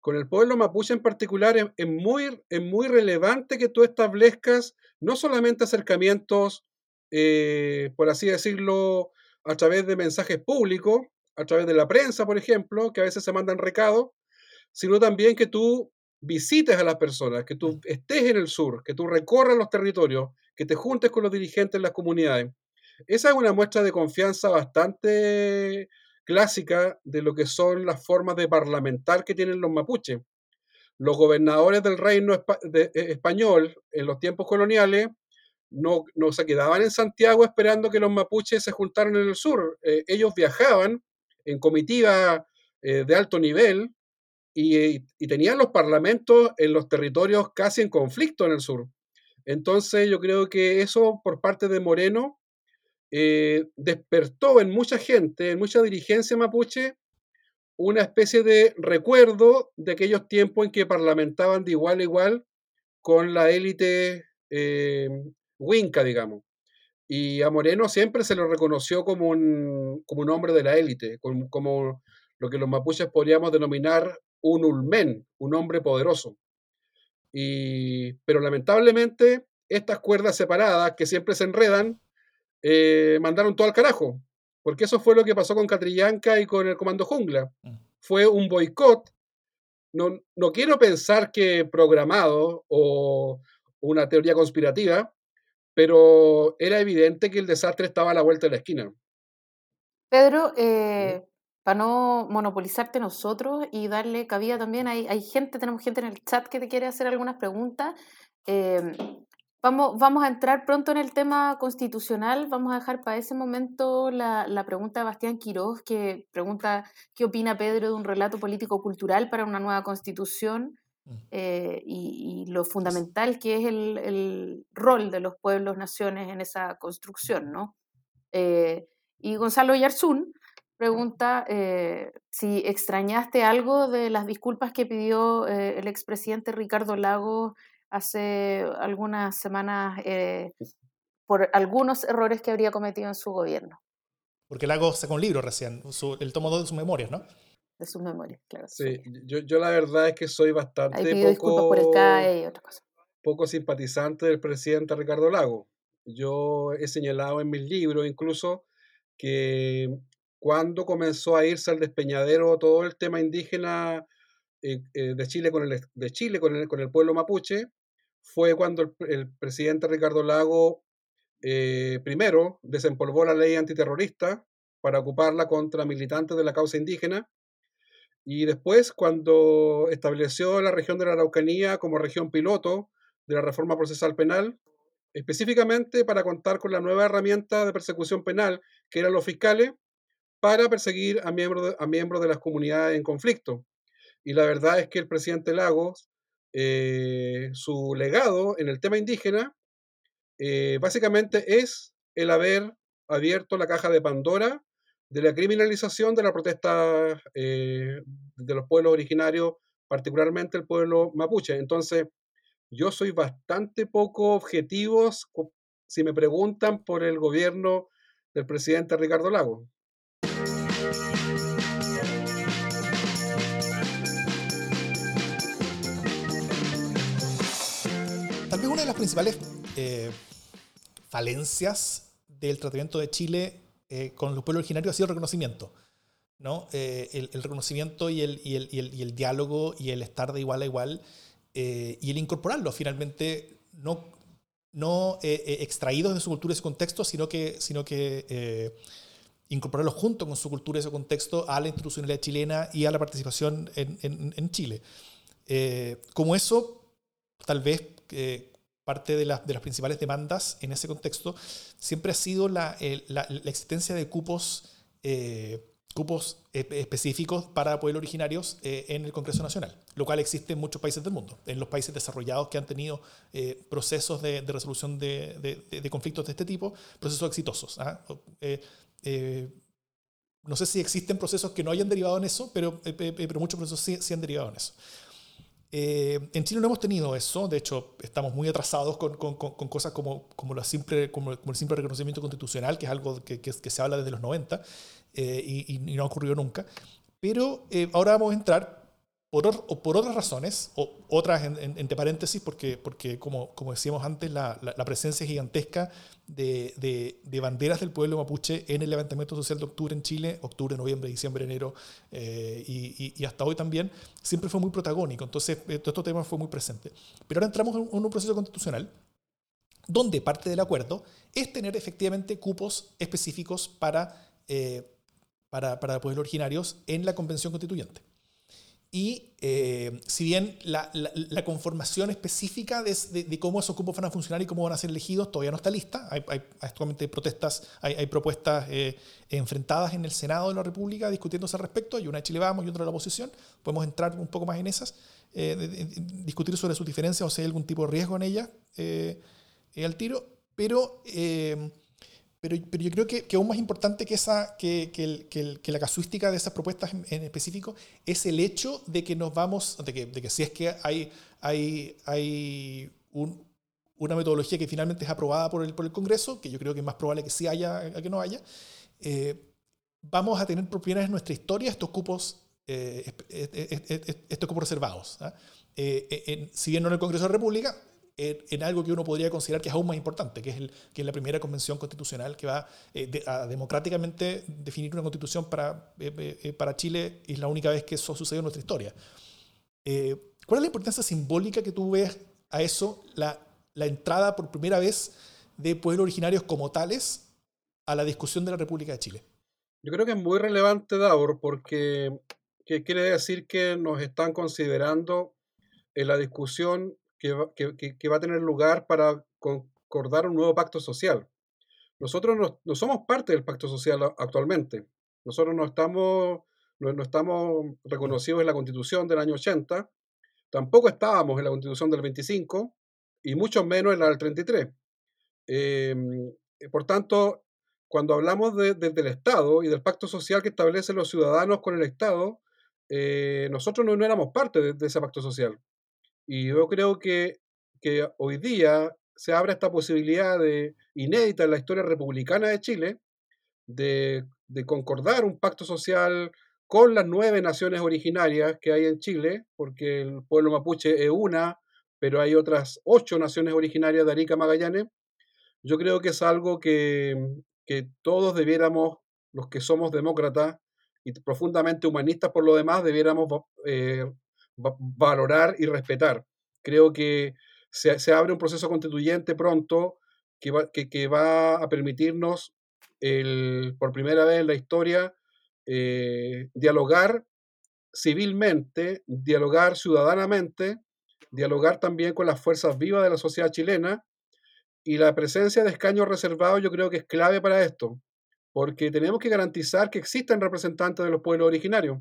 Con el pueblo mapuche en particular es, muy, es muy relevante que tú establezcas no solamente acercamientos, eh, por así decirlo, a través de mensajes públicos, a través de la prensa, por ejemplo, que a veces se mandan recados, sino también que tú visites a las personas, que tú estés en el sur, que tú recorras los territorios, que te juntes con los dirigentes de las comunidades. Esa es una muestra de confianza bastante clásica de lo que son las formas de parlamentar que tienen los mapuches. Los gobernadores del reino e, español en los tiempos coloniales no, no, se quedaban en Santiago esperando que los mapuches se juntaran en el sur. Eh, ellos viajaban en comitiva eh, de alto nivel y, tenían los parlamentos en los territorios casi en conflicto en el sur. Entonces yo creo que eso por parte de Moreno eh, despertó en mucha gente, en mucha dirigencia mapuche, una especie de recuerdo de aquellos tiempos en que parlamentaban de igual a igual con la élite eh, Winca, digamos. Y a Moreno siempre se lo reconoció como un, como un hombre de la élite, como, lo que los mapuches podríamos denominar un ulmen, un hombre poderoso. Y, pero lamentablemente, estas cuerdas separadas que siempre se enredan, eh, mandaron todo al carajo. Porque eso fue lo que pasó con Catrillanca y con el Comando Jungla. Mm. Fue un boicot. No, no quiero pensar que programado o una teoría conspirativa, pero era evidente que el desastre estaba a la vuelta de la esquina. Pedro, eh, para no monopolizarte nosotros y darle cabida también, hay, hay, gente, tenemos gente en el chat que te quiere hacer algunas preguntas. Em, vamos, vamos a entrar pronto en el tema constitucional, vamos a dejar para ese momento la, la pregunta de Bastián Quiroz, que pregunta qué opina Pedro de un relato político-cultural para una nueva constitución. Eh, y, lo fundamental que es el, el, rol de los pueblos, naciones en esa construcción, ¿no? Eh, y Gonzalo Yarzún pregunta eh, si extrañaste algo de las disculpas que pidió el expresidente Ricardo Lagos hace algunas semanas por algunos errores que habría cometido en su gobierno. Porque Lagos sacó un libro recién, el tomo 2 de sus memorias, ¿no? de sus memorias, claro. Sí, yo, yo, la verdad es que soy bastante poco, por el CAE y otra cosa. poco simpatizante del presidente Ricardo Lago. Yo he señalado en mis libros incluso que cuando comenzó a irse al despeñadero todo el tema indígena eh, eh, de Chile, con el, de Chile con, el, con el pueblo mapuche, fue cuando el, presidente Ricardo Lago eh, primero desempolvó la ley antiterrorista para ocuparla contra militantes de la causa indígena y después, cuando estableció la región de la Araucanía como región piloto de la reforma procesal penal, específicamente para contar con la nueva herramienta de persecución penal, que eran los fiscales, para perseguir a miembros de, a miembros de las comunidades en conflicto. Y la verdad es que el presidente Lagos, eh, su legado en el tema indígena, eh, básicamente es el haber abierto la caja de Pandora de la criminalización de la protesta eh, de los pueblos originarios, particularmente el pueblo mapuche. Entonces, yo soy bastante poco objetivo si me preguntan por el gobierno del presidente Ricardo Lago. Tal vez una de las principales eh, falencias del tratamiento de Chile eh, con los pueblos originarios ha sido el reconocimiento. ¿no? Eh, el, reconocimiento y el, y, el, y el, diálogo y el estar de igual a igual eh, y el incorporarlo finalmente no, no extraídos de su cultura y su contexto, sino que, sino que incorporarlo junto con su cultura y su contexto a la institucionalidad chilena y a la participación en, en, en Chile. como eso, tal vez parte de, las principales demandas en ese contexto siempre ha sido la, existencia de cupos, eh, cupos específicos para pueblos originarios eh, en el Congreso Nacional, lo cual existe en muchos países del mundo, en los países desarrollados que han tenido eh, procesos de, resolución de, conflictos de este tipo, procesos exitosos. ¿ah? no sé si existen procesos que no hayan derivado en eso, pero, muchos procesos sí han derivado en eso. Eh, en Chile no hemos tenido eso, de hecho estamos muy atrasados con, cosas como, como, la simple, como, el simple reconocimiento constitucional, que es algo que, que, se habla desde los 90 eh, y, y, no ha ocurrido nunca. Pero eh, ahora vamos a entrar por, o por otras razones, o otras entre paréntesis, porque, porque como, como decíamos antes, la, la, presencia gigantesca de, de, banderas del pueblo mapuche en el levantamiento social de octubre en Chile, octubre, noviembre, diciembre, enero, eh, y, y, hasta hoy también, siempre fue muy protagónico. Entonces, eh, todo este tema fue muy presente. Pero ahora entramos en un proceso constitucional donde parte del acuerdo es tener efectivamente cupos específicos para, eh, para, para pueblos originarios en la Convención Constituyente. Y eh, si bien la, la, conformación específica de, de, cómo esos cupos van a funcionar y cómo van a ser elegidos todavía no está lista, hay, hay actualmente protestas, hay, hay propuestas eh, enfrentadas en el Senado de la República discutiéndose al respecto, hay una de Chile Vamos y otra de la oposición, podemos entrar un poco más en esas, eh, discutir sobre sus diferencias o si hay algún tipo de riesgo en ellas al tiro, pero pero, pero yo creo que, que, aún más importante que, esa, que, que, que, la casuística de esas propuestas en, específico es el hecho de que nos vamos, de que, de que si es que hay, hay, hay un, una metodología que finalmente es aprobada por el, por el Congreso, que yo creo que es más probable que sí haya a que no haya, eh, vamos a tener vez en nuestra historia estos cupos, eh, estos cupos reservados. ¿ah? Eh, si bien no en el Congreso de la República, en, algo que uno podría considerar que es aún más importante, que es, el, que es la primera convención constitucional que va eh, a democráticamente definir una constitución para, eh, eh, para Chile es la única vez que eso sucedió en nuestra historia. ¿Cuál es la importancia simbólica que tú ves a eso, la, la entrada por primera vez de pueblos originarios como tales a la discusión de la República de Chile? Yo creo que es muy relevante, Davor, porque quiere decir que nos están considerando en la discusión que va, a tener lugar para concordar un nuevo pacto social. Nosotros no, somos parte del pacto social actualmente. Nosotros no estamos, no, estamos reconocidos en la constitución del año 80, tampoco estábamos en la constitución del 25 y mucho menos en la del 33. Em, por tanto, cuando hablamos del Estado y del pacto social que establecen los ciudadanos con el Estado, eh, nosotros no, éramos parte de, ese pacto social. Y yo creo que, que hoy día se abre esta posibilidad de, inédita en la historia republicana de Chile de, de, concordar un pacto social con las nueve naciones originarias que hay en Chile, porque el pueblo mapuche es una, pero hay otras ocho naciones originarias de Arica Magallanes. Yo creo que es algo que, que todos debiéramos, los que somos demócratas y profundamente humanistas por lo demás, debiéramos eh, valorar y respetar. Creo que se, abre un proceso constituyente pronto que va, que, va a permitirnos, el, por primera vez en la historia, eh, dialogar civilmente, dialogar ciudadanamente, dialogar también con las fuerzas vivas de la sociedad chilena. Y la presencia de escaños reservados yo creo que es clave para esto, porque tenemos que garantizar que existan representantes de los pueblos originarios.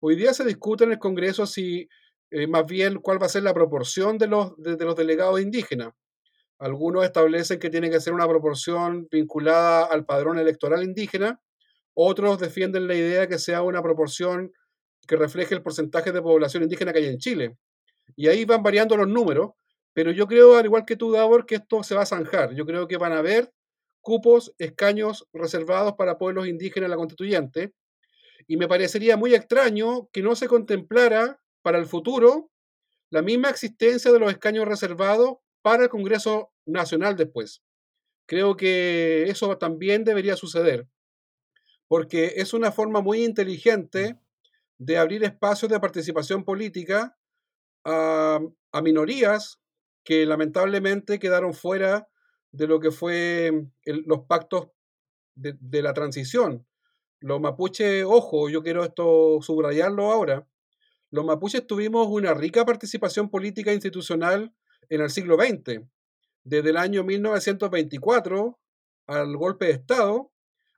Hoy día se discute en el Congreso si eh, más bien cuál va a ser la proporción de los, de, los delegados indígenas. Algunos establecen que tiene que ser una proporción vinculada al padrón electoral indígena, otros defienden la idea de que sea una proporción que refleje el porcentaje de población indígena que hay en Chile. Y ahí van variando los números, pero yo creo, al igual que tú, Davor, que esto se va a zanjar. Yo creo que van a haber cupos, escaños reservados para pueblos indígenas en la constituyente, y me parecería muy extraño que no se contemplara para el futuro la misma existencia de los escaños reservados para el Congreso Nacional después. Creo que eso también debería suceder, porque es una forma muy inteligente de abrir espacios de participación política a, minorías que lamentablemente quedaron fuera de lo que fue los pactos de, la transición. Los mapuches, ojo, yo quiero esto subrayarlo ahora, los mapuches tuvimos una rica participación política institucional en el siglo XX. Desde el año 1924 al golpe de Estado,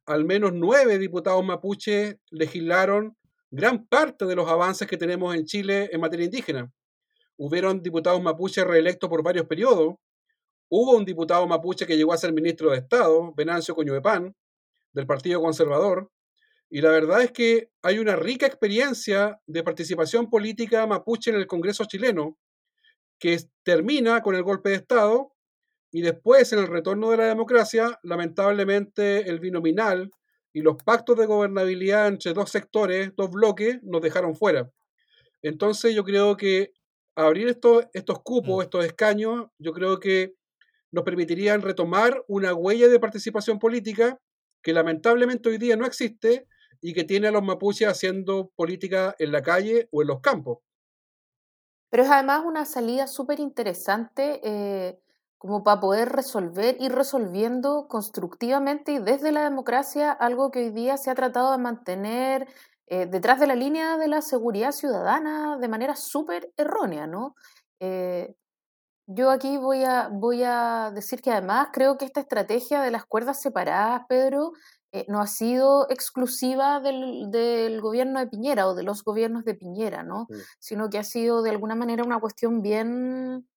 al menos nueve diputados mapuches legislaron gran parte de los avances que tenemos en Chile en materia indígena. Hubieron diputados mapuches reelectos por varios periodos. Hubo un diputado mapuche que llegó a ser ministro de Estado, Venancio Coñuepán, del Partido Conservador, y la verdad es que hay una rica experiencia de participación política mapuche en el Congreso chileno, que termina con el golpe de Estado y después en el retorno de la democracia, lamentablemente el binominal y los pactos de gobernabilidad entre dos sectores, dos bloques, nos dejaron fuera. Entonces yo creo que abrir estos, estos cupos, mm. estos escaños, yo creo que nos permitirían retomar una huella de participación política que lamentablemente hoy día no existe y que tiene a los mapuches haciendo política en la calle o en los campos. Pero es además una salida súper interesante eh, como para poder resolver, ir resolviendo constructivamente y desde la democracia algo que hoy día se ha tratado de mantener eh, detrás de la línea de la seguridad ciudadana de manera súper errónea, ¿no? Eh, yo aquí voy a, voy a decir que además creo que esta estrategia de las cuerdas separadas, Pedro, eh, no ha sido exclusiva del, del, gobierno de Piñera o de los gobiernos de Piñera, ¿no? Mm. Sino que ha sido de alguna manera una cuestión bien,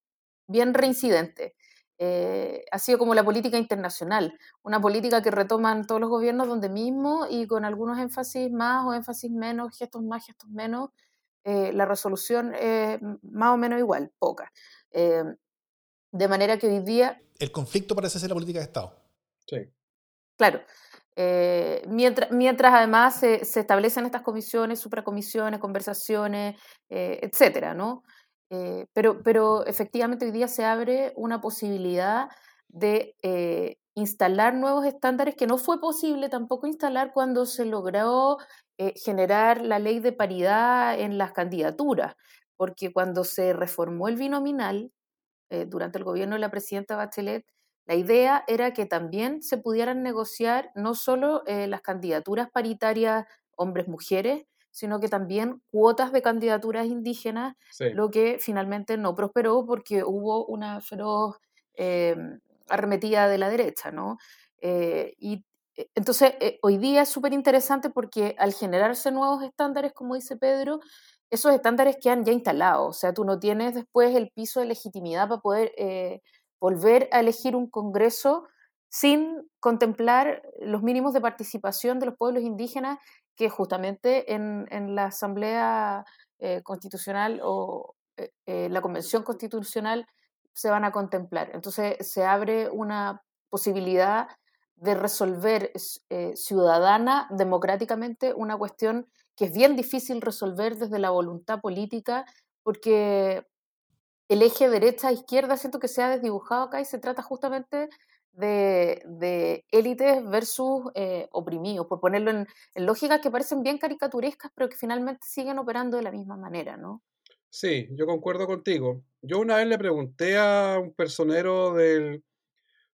bien reincidente. Eh, ha sido como la política internacional, una política que retoman todos los gobiernos donde mismo y con algunos énfasis más o énfasis menos, gestos más, gestos menos, eh, la resolución es más o menos igual, poca. Eh, de manera que hoy día... El conflicto parece ser la política de Estado. Sí. Claro. Mientras, mientras además se, se, establecen estas comisiones, supracomisiones, conversaciones, etcétera, ¿no? Eh, pero, pero efectivamente hoy día se abre una posibilidad de eh, instalar nuevos estándares que no fue posible tampoco instalar cuando se logró eh, generar la ley de paridad en las candidaturas, porque cuando se reformó el binominal durante el gobierno de la presidenta Bachelet, la idea era que también se pudieran negociar no solo las candidaturas paritarias hombres-mujeres, sino que también cuotas de candidaturas indígenas, lo que finalmente no prosperó porque hubo una feroz eh, arremetida de la derecha, ¿no? Eh, y eh, entonces, hoy día es súper interesante porque al generarse nuevos estándares, como dice Pedro, esos estándares quedan ya instalados, o sea, tú no tienes después el piso de legitimidad para poder volver a elegir un Congreso sin contemplar los mínimos de participación de los pueblos indígenas que justamente en, la Asamblea eh, Constitucional o eh, eh, la Convención Constitucional se van a contemplar. Entonces se abre una posibilidad de resolver ciudadana, democráticamente, una cuestión que es bien difícil resolver desde la voluntad política, porque el eje derecha-izquierda siento que se ha desdibujado acá y se trata justamente de, élites versus eh, oprimidos, por ponerlo en, lógicas que parecen bien caricaturescas, pero que finalmente siguen operando de la misma manera, ¿no? Sí, yo concuerdo contigo. Yo una vez le pregunté a un personero del,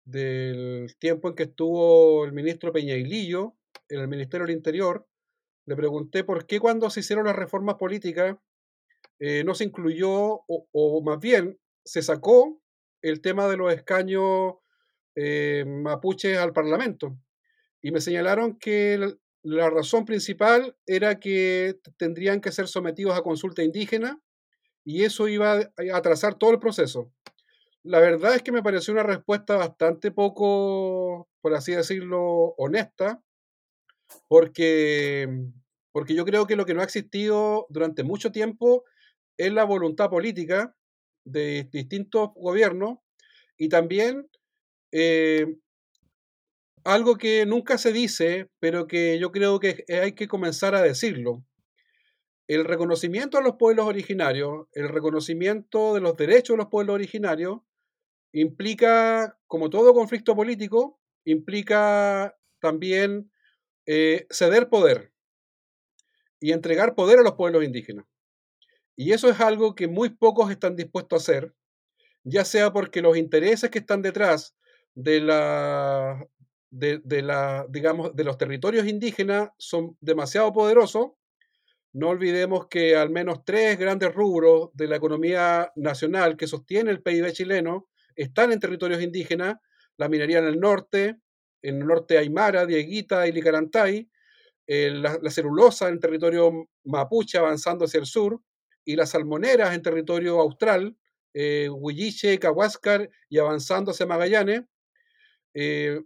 del tiempo en que estuvo el ministro Peñailillo en el Ministerio del Interior, le pregunté por qué cuando se hicieron las reformas políticas eh, no se incluyó, o, más bien se sacó el tema de los escaños eh, mapuches al Parlamento. Y me señalaron que la razón principal era que tendrían que ser sometidos a consulta indígena y eso iba a atrasar todo el proceso. La verdad es que me pareció una respuesta bastante poco, por así decirlo, honesta, porque, porque yo creo que lo que no ha existido durante mucho tiempo es la voluntad política de distintos gobiernos y también eh, algo que nunca se dice, pero que yo creo que hay que comenzar a decirlo. El reconocimiento a los pueblos originarios, el reconocimiento de los derechos de los pueblos originarios, implica, como todo conflicto político, implica también eh, ceder poder y entregar poder a los pueblos indígenas. Y eso es algo que muy pocos están dispuestos a hacer, ya sea porque los intereses que están detrás de la, de, la, digamos, de los territorios indígenas son demasiado poderosos. No olvidemos que al menos tres grandes rubros de la economía nacional que sostiene el PIB chileno están en territorios indígenas, la minería en el norte, en el norte Aymara, Dieguita y Licarantay, eh, la, celulosa en territorio mapuche avanzando hacia el sur, y las salmoneras en territorio austral, eh, Huilliche, Cahuáscar y avanzando hacia Magallanes, eh,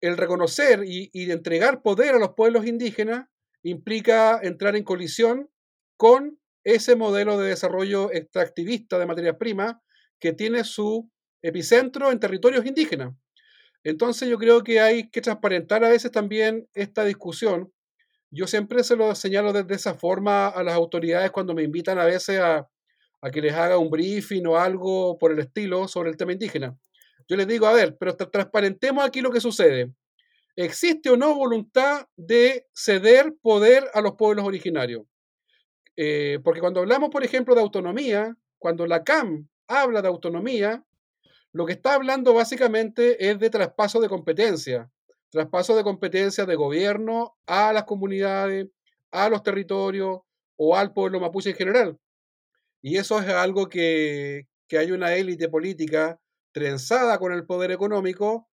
el reconocer y, entregar poder a los pueblos indígenas implica entrar en colisión con ese modelo de desarrollo extractivista de materias primas que tiene su epicentro en territorios indígenas. Entonces yo creo que hay que transparentar a veces también esta discusión. Yo siempre se lo señalo desde esa forma a las autoridades cuando me invitan a veces a, que les haga un briefing o algo por el estilo sobre el tema indígena. Yo les digo, a ver, pero transparentemos aquí lo que sucede. ¿Existe o no voluntad de ceder poder a los pueblos originarios? Eh, porque cuando hablamos, por ejemplo, de autonomía, cuando la CAM habla de autonomía, lo que está hablando básicamente es de traspaso de competencia, traspaso de competencia de gobierno a las comunidades, a los territorios o al pueblo mapuche en general. Y eso es algo que, que hay una élite política trenzada con el poder económico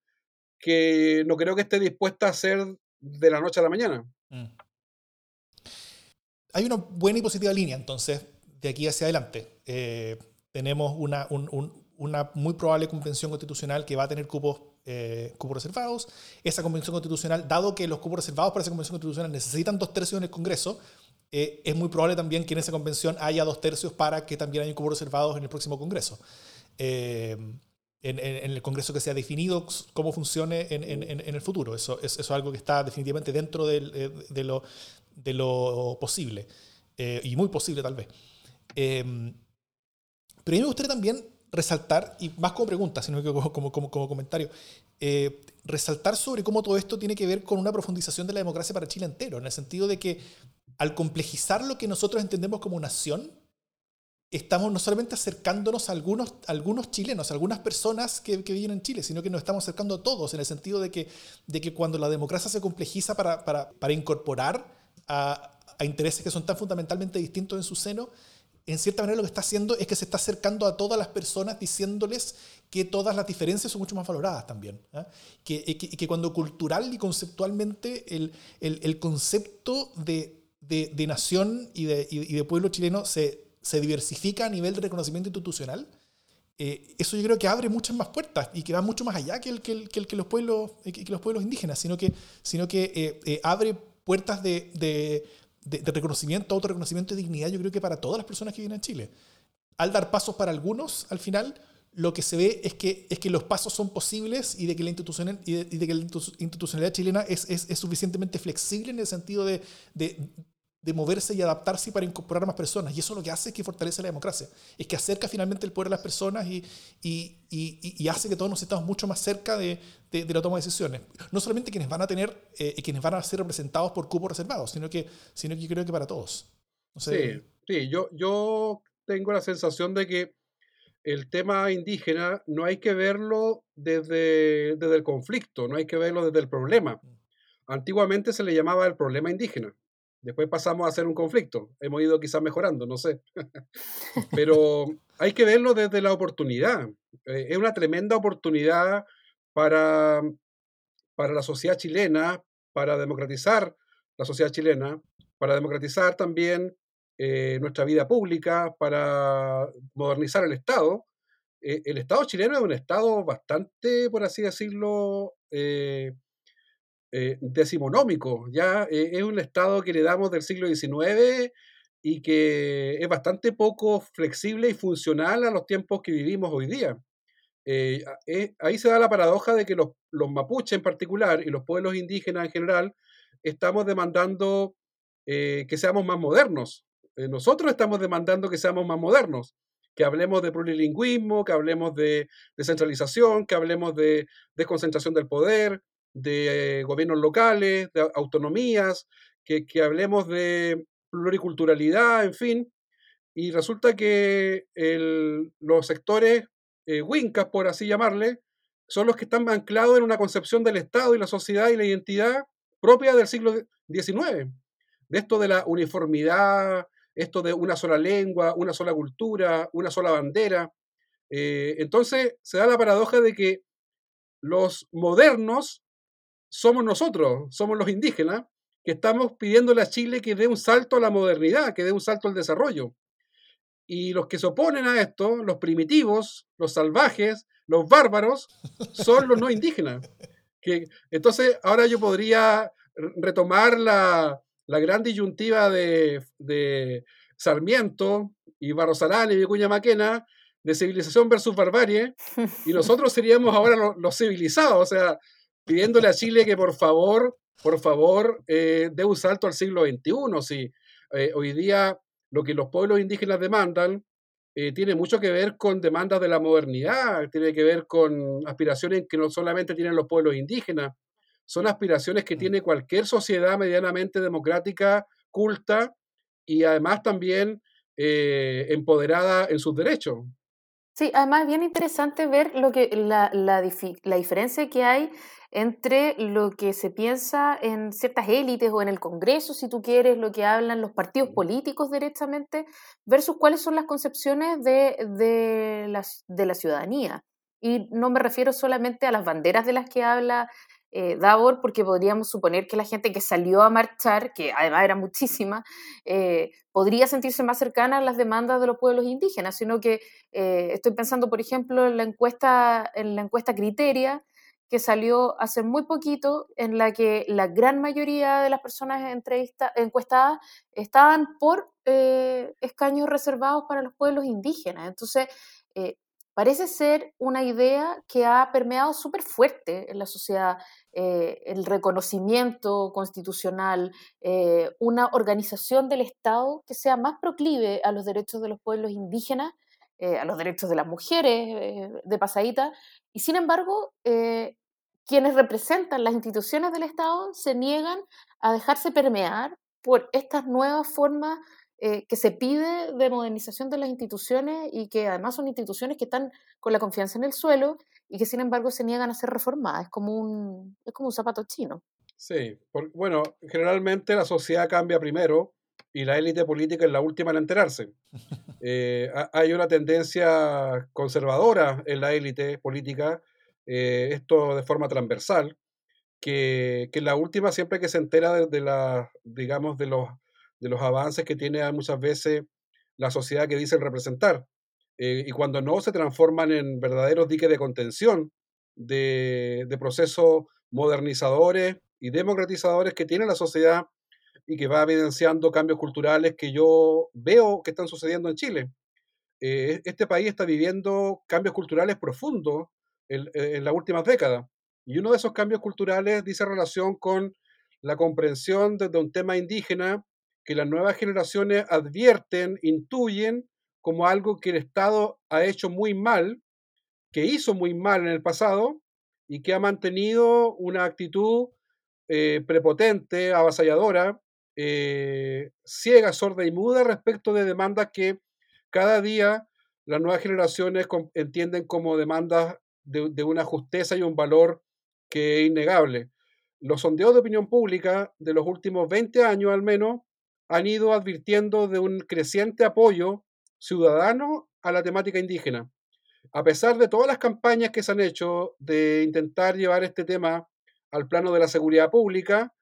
que no creo que esté dispuesta a hacer de la noche a la mañana. Mm. Hay una buena y positiva línea, entonces, de aquí hacia adelante. Eh, tenemos una, una muy probable convención constitucional que va a tener cupos, eh, cupos reservados. Esa convención constitucional, dado que los cupos reservados para esa convención constitucional necesitan dos tercios en el Congreso, eh, es muy probable también que en esa convención haya dos tercios para que también haya cupos reservados en el próximo Congreso. Eh, en, el Congreso que se ha definido cómo funcione en, el futuro. Eso, es algo que está definitivamente dentro de, lo, de lo, posible, y muy posible tal vez. pero a mí me gustaría también resaltar, y más como pregunta, sino que como, como, como, comentario, eh, resaltar sobre cómo todo esto tiene que ver con una profundización de la democracia para Chile entero, en el sentido de que al complejizar lo que nosotros entendemos como nación, estamos no solamente acercándonos a algunos, algunos chilenos, a algunas personas que, que, viven en Chile, sino que nos estamos acercando a todos, en el sentido de que, de que cuando la democracia se complejiza para, para, para incorporar a, a intereses que son tan fundamentalmente distintos en su seno, en cierta manera lo que está haciendo es que se está acercando a todas las personas diciéndoles que todas las diferencias son mucho más valoradas también. ¿ah? Que, que, cuando cultural y conceptualmente el, el, el concepto de, de, nación y de, y de pueblo chileno se, se, diversifica a nivel de reconocimiento institucional, eh, eso yo creo que abre muchas más puertas y que va mucho más allá que, el, que, que, los, pueblos, que los pueblos indígenas, sino que, sino que eh, eh, abre puertas de, reconocimiento, autorreconocimiento y dignidad, yo creo que para todas las personas que viven en Chile. Al dar pasos para algunos, al final, lo que se ve es que, es que los pasos son posibles y de que la, institucional, y de, que la institucionalidad chilena es, es, es, suficientemente flexible en el sentido de, de moverse y adaptarse para incorporar a más personas. Y eso lo que hace es que fortalece la democracia. Es que acerca finalmente el poder a las personas y, y, y, hace que todos nos estemos mucho más cerca de, de, la toma de decisiones. No solamente quienes van a tener, eh, quienes van a ser representados por cupos reservados, sino que, sino que creo que para todos. Sí, sí yo, yo tengo la sensación de que el tema indígena no hay que verlo desde, desde el conflicto, no hay que verlo desde el problema. Mm. Antiguamente se le llamaba el problema indígena Después pasamos a hacer un conflicto. Hemos ido quizás mejorando, no sé. (laughs) Pero hay que verlo desde la oportunidad. Eh, es una tremenda oportunidad para, para la sociedad chilena, para democratizar la sociedad chilena, para democratizar también eh, nuestra vida pública, para modernizar el Estado. Eh, el Estado chileno es un Estado bastante, por así decirlo, decimonómico. Ya eh, es un Estado que le damos del siglo XIX y que es bastante poco flexible y funcional a los tiempos que vivimos hoy día. Eh, ahí se da la paradoja de que los, los mapuches en particular y los pueblos indígenas en general estamos demandando que seamos más modernos. nosotros estamos demandando que seamos más modernos que hablemos de plurilingüismo, que hablemos de descentralización, que hablemos de desconcentración del poder, de gobiernos locales, de autonomías, que, hablemos de pluriculturalidad, en fin. Y resulta que los sectores eh, wincas, por así llamarle, son los que están anclados en una concepción del Estado y la sociedad y la identidad propia del siglo XIX. De esto de la uniformidad, esto de una sola lengua, una sola cultura, una sola bandera. Eh, entonces se da la paradoja de que los modernos somos nosotros, somos los indígenas, que estamos pidiéndole a Chile que dé un salto a la modernidad, que dé un salto al desarrollo. Y los que se oponen a esto, los primitivos, los salvajes, los bárbaros, son los no indígenas. Que, entonces, ahora yo podría retomar la, gran disyuntiva de, Sarmiento y Barrosalán y Vicuña Maquena de civilización versus barbarie, y nosotros seríamos ahora los, los civilizados, o sea, pidiéndole a Chile que por favor, por favor, eh, dé un salto al siglo XXI. Si eh, hoy día lo que los pueblos indígenas demandan eh, tiene mucho que ver con demandas de la modernidad, tiene que ver con aspiraciones que no solamente tienen los pueblos indígenas, son aspiraciones que mm. tiene cualquier sociedad medianamente democrática, culta y además también empoderada en sus derechos. Sí, además es bien interesante ver lo que, la, la, la diferencia que hay entre lo que se piensa en ciertas élites o en el Congreso, si tú quieres, lo que hablan los partidos políticos directamente, versus cuáles son las concepciones de, de, la, de la ciudadanía. Y no me refiero solamente a las banderas de las que habla eh, Davor, porque podríamos suponer que la gente que salió a marchar, que además era muchísima, eh, podría sentirse más cercana a las demandas de los pueblos indígenas, sino que eh, estoy pensando, por ejemplo, en la encuesta, en la encuesta Criteria, que salió hace muy poquito, en la que la gran mayoría de las personas encuestadas estaban por eh, escaños reservados para los pueblos indígenas. Entonces, eh, parece ser una idea que ha permeado súper fuerte en la sociedad, eh, el reconocimiento constitucional, una organización del Estado que sea más proclive a los derechos de los pueblos indígenas, a los derechos de las mujeres de pasadita, y sin embargo, quienes representan las instituciones del Estado se niegan a dejarse permear por estas nuevas formas eh, que se pide de modernización de las instituciones y que además son instituciones que están con la confianza en el suelo y que sin embargo se niegan a ser reformadas. Es como un, es como un zapato chino. Sí, bueno, generalmente la sociedad cambia primero y la élite política es la última en enterarse. (laughs) Eh, hay una tendencia conservadora en la élite política eh, esto de forma transversal, que, que, la última siempre que se entera de, la, digamos, de los, de los avances que tiene muchas veces la sociedad que dicen representar. Eh, y cuando no se transforman en verdaderos diques de contención de, de procesos modernizadores y democratizadores que tiene la sociedad y que va evidenciando cambios culturales que yo veo que están sucediendo en Chile. Eh, este país está viviendo cambios culturales profundos en, las últimas décadas. Y uno de esos cambios culturales dice relación con la comprensión desde un tema indígena que las nuevas generaciones advierten, intuyen como algo que el Estado ha hecho muy mal, que hizo muy mal en el pasado y que ha mantenido una actitud eh, prepotente, avasalladora, eh, ciega, sorda y muda respecto de demandas que cada día las nuevas generaciones entienden como demandas de, una justeza y un valor que es innegable. Los sondeos de opinión pública de los últimos 20 años al menos han ido advirtiendo de un creciente apoyo ciudadano a la temática indígena. A pesar de todas las campañas que se han hecho de intentar llevar este tema al plano de la seguridad pública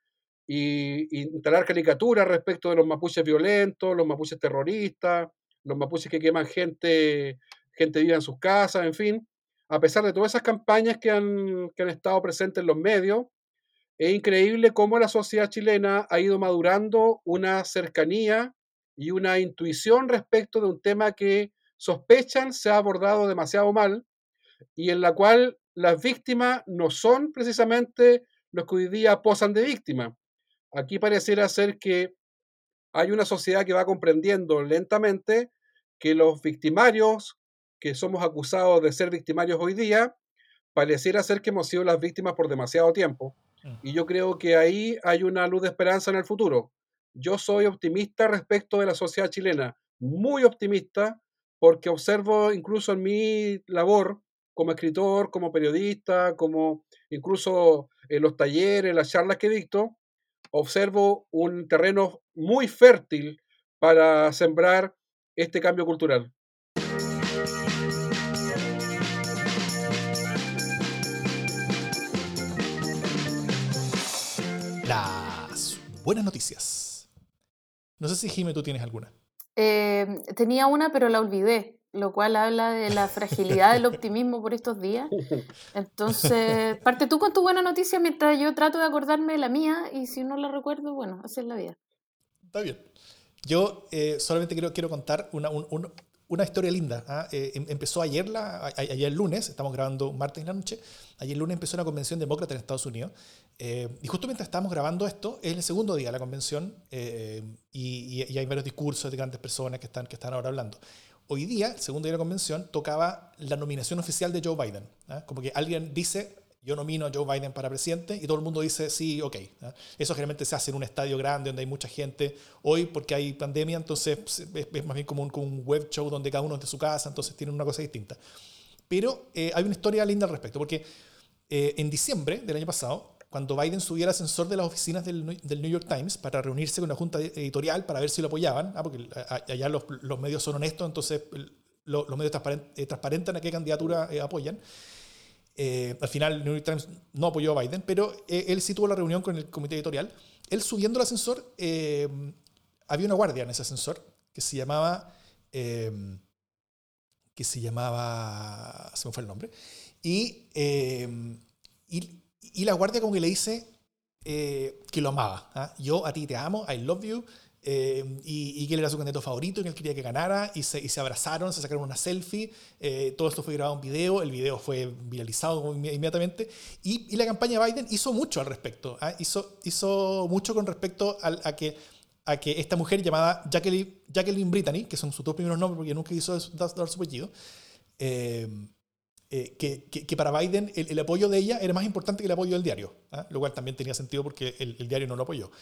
y, y instalar caricaturas respecto de los mapuches violentos, los mapuches terroristas, los mapuches que queman gente, gente viva en sus casas, en fin, a pesar de todas esas campañas que han, que han estado presentes en los medios, es increíble cómo la sociedad chilena ha ido madurando una cercanía y una intuición respecto de un tema que sospechan se ha abordado demasiado mal y en la cual las víctimas no son precisamente los que hoy día posan de víctimas. Aquí pareciera ser que hay una sociedad que va comprendiendo lentamente que los victimarios que somos acusados de ser victimarios hoy día, pareciera ser que hemos sido las víctimas por demasiado tiempo. Mm. Y yo creo que ahí hay una luz de esperanza en el futuro. Yo soy optimista respecto de la sociedad chilena, muy optimista, porque observo incluso en mi labor como escritor, como periodista, como incluso en los talleres, las charlas que dicto, observo un terreno muy fértil para sembrar este cambio cultural. Buenas noticias. No sé si Jime tú tienes alguna. Eh, tenía una, pero la olvidé, lo cual habla de la fragilidad del (laughs) optimismo por estos días. Entonces, (laughs) parte tú con tu buena noticia mientras yo trato de acordarme de la mía y si no la recuerdo, bueno, así es la vida. Está bien. Yo eh, solamente quiero, quiero contar una, una historia linda. ¿ah? Eh, em, empezó ayer, la, ayer lunes, estamos grabando martes en la noche, ayer lunes empezó una convención demócrata en Estados Unidos. Eh, y justo mientras estábamos grabando esto, es el segundo día de la convención eh, y, hay varios discursos de grandes personas que están, que están ahora hablando. Hoy día, el segundo día de la convención, tocaba la nominación oficial de Joe Biden. ¿ah? Como que alguien dice, yo nomino a Joe Biden para presidente y todo el mundo dice sí, ok. Eso generalmente se hace en un estadio grande donde hay mucha gente. Hoy, porque hay pandemia, entonces es, más bien como un, web show donde cada uno es de su casa, entonces tiene una cosa distinta. Pero eh, hay una historia linda al respecto, porque eh, en diciembre del año pasado, cuando Biden subió al ascensor de las oficinas del, New York Times para reunirse con la junta editorial para ver si lo apoyaban, ¿ah? porque allá los, los, medios son honestos, entonces los, medios eh, transparentan a qué candidatura apoyan. Eh, al final, New York Times no apoyó a Biden, pero eh, él sí tuvo la reunión con el comité editorial. Él subiendo el ascensor, eh, había una guardia en ese ascensor que se llamaba. que se llamaba. Se me fue el nombre. Y, y, y, la guardia, como que le dice que lo amaba. ¿ah? Yo a ti te amo, I love you. Eh, y, que él era su candidato favorito y que él quería que ganara y se, y se abrazaron, se sacaron una selfie, eh, todo esto fue grabado en video, el video fue viralizado inmediatamente y, la campaña de Biden hizo mucho al respecto, ¿ah? hizo, hizo mucho con respecto a, que, a que esta mujer llamada Jacqueline, Jacqueline Brittany, que son sus dos primeros nombres porque nunca quiso dar, su apellido, eh, que, que, para Biden el, apoyo de ella era más importante que el apoyo del diario, ¿ah? lo cual también tenía sentido porque el, el diario no lo apoyó. (laughs)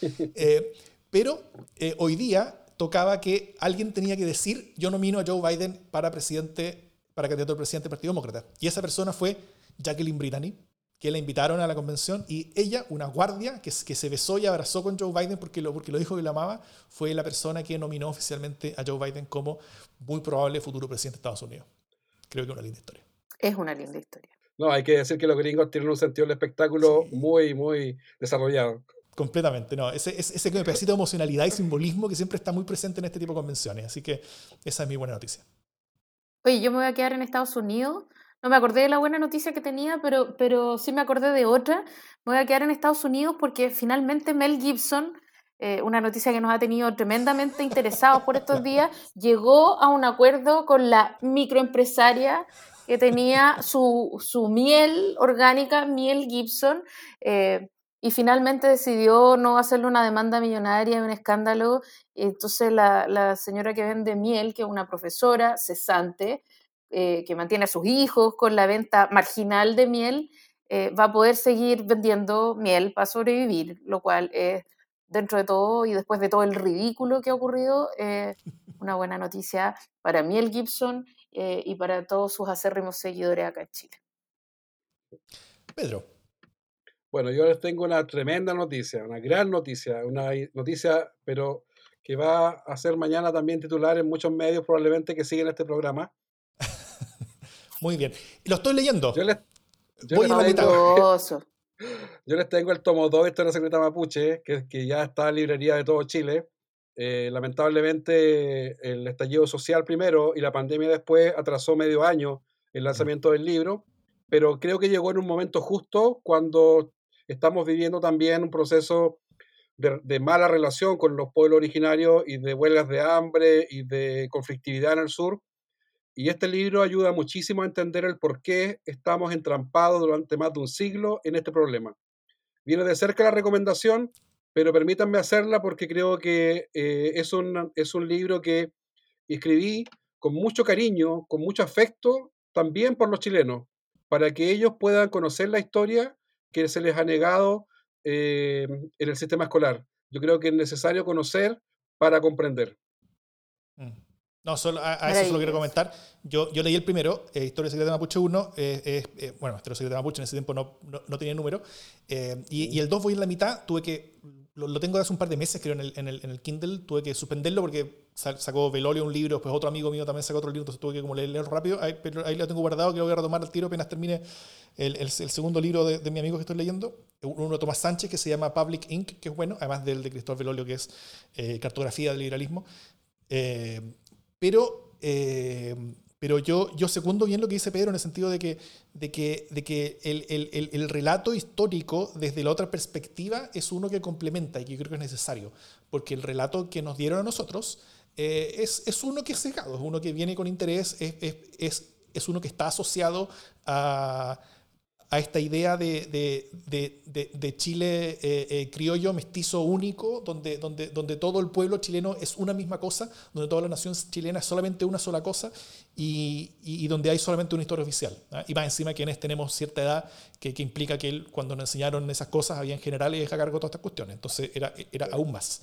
Pero eh, hoy día tocaba que alguien tenía que decir, yo nomino a Joe Biden para presidente, para candidato al presidente del Partido Demócrata. Y esa persona fue Jacqueline Brittany, que la invitaron a la convención y ella, una guardia que, que se besó y abrazó con Joe Biden porque lo, porque lo dijo que lo amaba, fue la persona que nominó oficialmente a Joe Biden como muy probable futuro presidente de Estados Unidos. Creo que es una linda historia. Es una linda historia. No, hay que decir que los gringos tienen un sentido del espectáculo muy, muy desarrollado. Completamente, no. Ese, ese, pedacito de emocionalidad y simbolismo que siempre está muy presente en este tipo de convenciones. Así que esa es mi buena noticia. Oye, yo me voy a quedar en Estados Unidos. No me acordé de la buena noticia que tenía, pero, pero sí me acordé de otra. Me voy a quedar en Estados Unidos porque finalmente Mel Gibson, eh, una noticia que nos ha tenido tremendamente interesados por estos días, llegó a un acuerdo con la microempresaria que tenía su, su miel orgánica, miel Gibson. Eh, y finalmente decidió no hacerle una demanda millonaria, un escándalo. Entonces la, la señora que vende miel, que es una profesora cesante, eh, que mantiene a sus hijos con la venta marginal de miel, eh, va a poder seguir vendiendo miel para sobrevivir, lo cual es, dentro de todo y después de todo el ridículo que ha ocurrido, una buena noticia para Miel Gibson eh, y para todos sus acérrimos seguidores acá en Chile. Pedro. Bueno, yo les tengo una tremenda noticia, una gran noticia, una noticia, pero que va a ser mañana también titular en muchos medios probablemente que siguen este programa. (laughs) Muy bien. Lo estoy leyendo. Yo les, yo les, tengo, (laughs) yo les tengo el tomo 2 de la secreta mapuche, que, que ya está en librería de todo Chile. Eh, lamentablemente el estallido social primero y la pandemia después atrasó medio año el lanzamiento del libro, pero creo que llegó en un momento justo cuando estamos viviendo también un proceso de, mala relación con los pueblos originarios y de huelgas de hambre y de conflictividad en el sur. Y este libro ayuda muchísimo a entender el por qué estamos entrampados durante más de un siglo en este problema. Viene de cerca la recomendación, pero permítanme hacerla porque creo que eh, es, un, es un libro que escribí con mucho cariño, con mucho afecto, también por los chilenos, para que ellos puedan conocer la historia que se les ha negado eh, en el sistema escolar. Yo creo que es necesario conocer para comprender. Mm. No, solo a, eso solo quiero comentar. Yo, yo leí el primero, eh, Historia Secreta de Mapuche 1. Eh, bueno, Historia Secreta de Mapuche en ese tiempo no, no, tenía número. Y, y, el 2 voy en la mitad. Tuve que lo, tengo hace un par de meses, creo, en el, en el, en el Kindle. Tuve que suspenderlo porque sacó Velorio un libro, después otro amigo mío también sacó otro libro, entonces tuve que como leerlo rápido. Ahí, pero ahí lo tengo guardado, que lo voy a retomar al tiro apenas termine el, el, segundo libro de, de, mi amigo que estoy leyendo. Uno de Tomás Sánchez, que se llama Public Inc., que es bueno, además del de Cristóbal Velorio, que es eh, Cartografía del Liberalismo. Eh, pero eh, pero yo, yo segundo bien lo que dice Pedro en el sentido de que, de que, de que el, el, el, relato histórico desde la otra perspectiva es uno que complementa y que creo que es necesario, porque el relato que nos dieron a nosotros eh, es, es, uno que es sesgado, es uno que viene con interés, es, es, es uno que está asociado a, a esta idea de, de, de, de Chile eh, eh, criollo, mestizo único, donde, donde, donde todo el pueblo chileno es una misma cosa, donde toda la nación chilena es solamente una sola cosa y, y, donde hay solamente una historia oficial. ¿ah? Y más encima quienes tenemos cierta edad que, que, implica que él, cuando nos enseñaron esas cosas había en general deja cargo todas estas cuestiones. Entonces era, era aún más.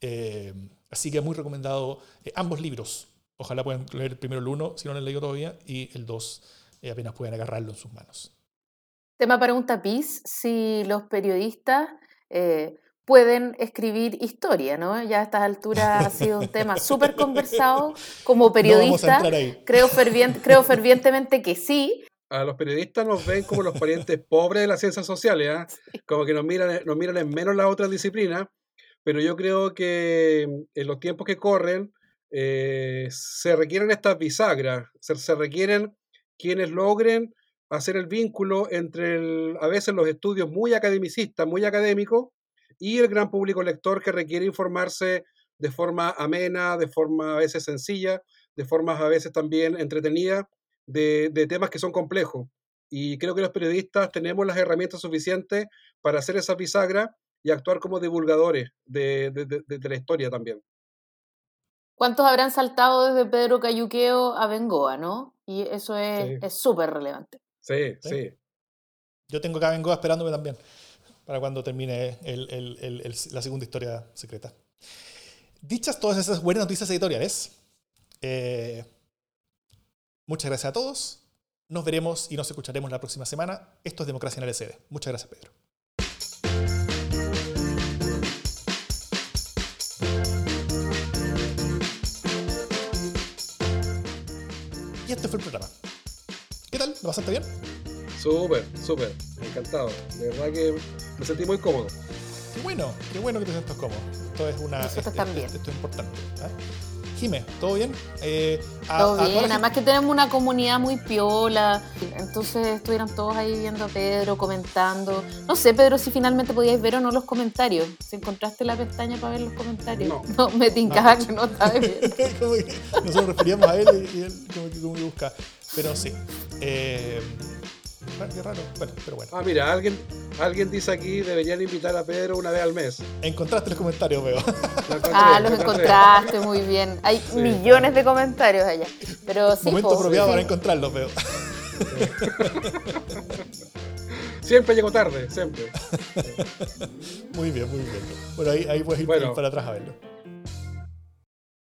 Eh, así que muy recomendado ambos libros. Ojalá puedan leer primero el uno, si no lo han leído todavía, y el dos apenas pueden agarrarlo en sus manos. Tema para un tapiz, si los periodistas eh, pueden escribir historia, ¿no? Ya a estas alturas ha sido un tema (laughs) súper conversado. Como periodista, creo, creo fervientemente que sí. A los periodistas nos ven como los parientes pobres de las ciencias sociales, ¿ah? (laughs) como que nos miran, nos miran en menos las otras disciplinas, pero yo creo que en los tiempos que corren eh, se requieren estas bisagras, se requieren quienes logren hacer el vínculo entre a veces los estudios muy academicistas, muy académicos, y el gran público lector que requiere informarse de forma amena, de forma a veces sencilla, de formas a veces también entretenida, de, temas que son complejos. Y creo que los periodistas tenemos las herramientas suficientes para hacer esa bisagra y actuar como divulgadores de, de la historia también. ¿Cuántos habrán saltado desde Pedro Cayuqueo a Bengoa, no? Y eso es súper relevante. Sí, sí, Yo tengo acá Bengoa esperándome también para cuando termine la segunda historia secreta. Dichas todas esas buenas noticias editoriales, eh, muchas gracias a todos. Nos veremos y nos escucharemos la próxima semana. Esto es Democracia en el LCD. Muchas gracias, Pedro. Este fue el programa. ¿Qué tal? ¿Lo pasaste bien? Súper, súper. Encantado. De verdad que me sentí muy cómodo. Qué bueno, qué bueno que te sientas cómodo. Esto es una. Esto, también. Esto, es importante. ¿ah? Jime, ¿todo bien? Eh, todo bien, además que tenemos una comunidad muy piola, entonces estuvieron todos ahí viendo a Pedro, comentando. No sé, Pedro, si finalmente podíais ver o no los comentarios. Si encontraste la pestaña para ver los comentarios. No, no me tincaba que no estaba (laughs) bien. Nosotros referíamos a él y él como que, como que busca. Pero sí. Eh, qué raro. Bueno, pero bueno. Ah, mira, alguien, alguien dice aquí deberían invitar a Pedro una vez al mes. Encontraste los comentarios, veo. ah, los encontraste, muy bien. Hay millones de comentarios allá. Pero sí, Momento apropiado para encontrarlos, veo. (laughs) siempre llego tarde, siempre. muy bien, muy bien. Bueno, ahí, ahí puedes ir para atrás a verlo.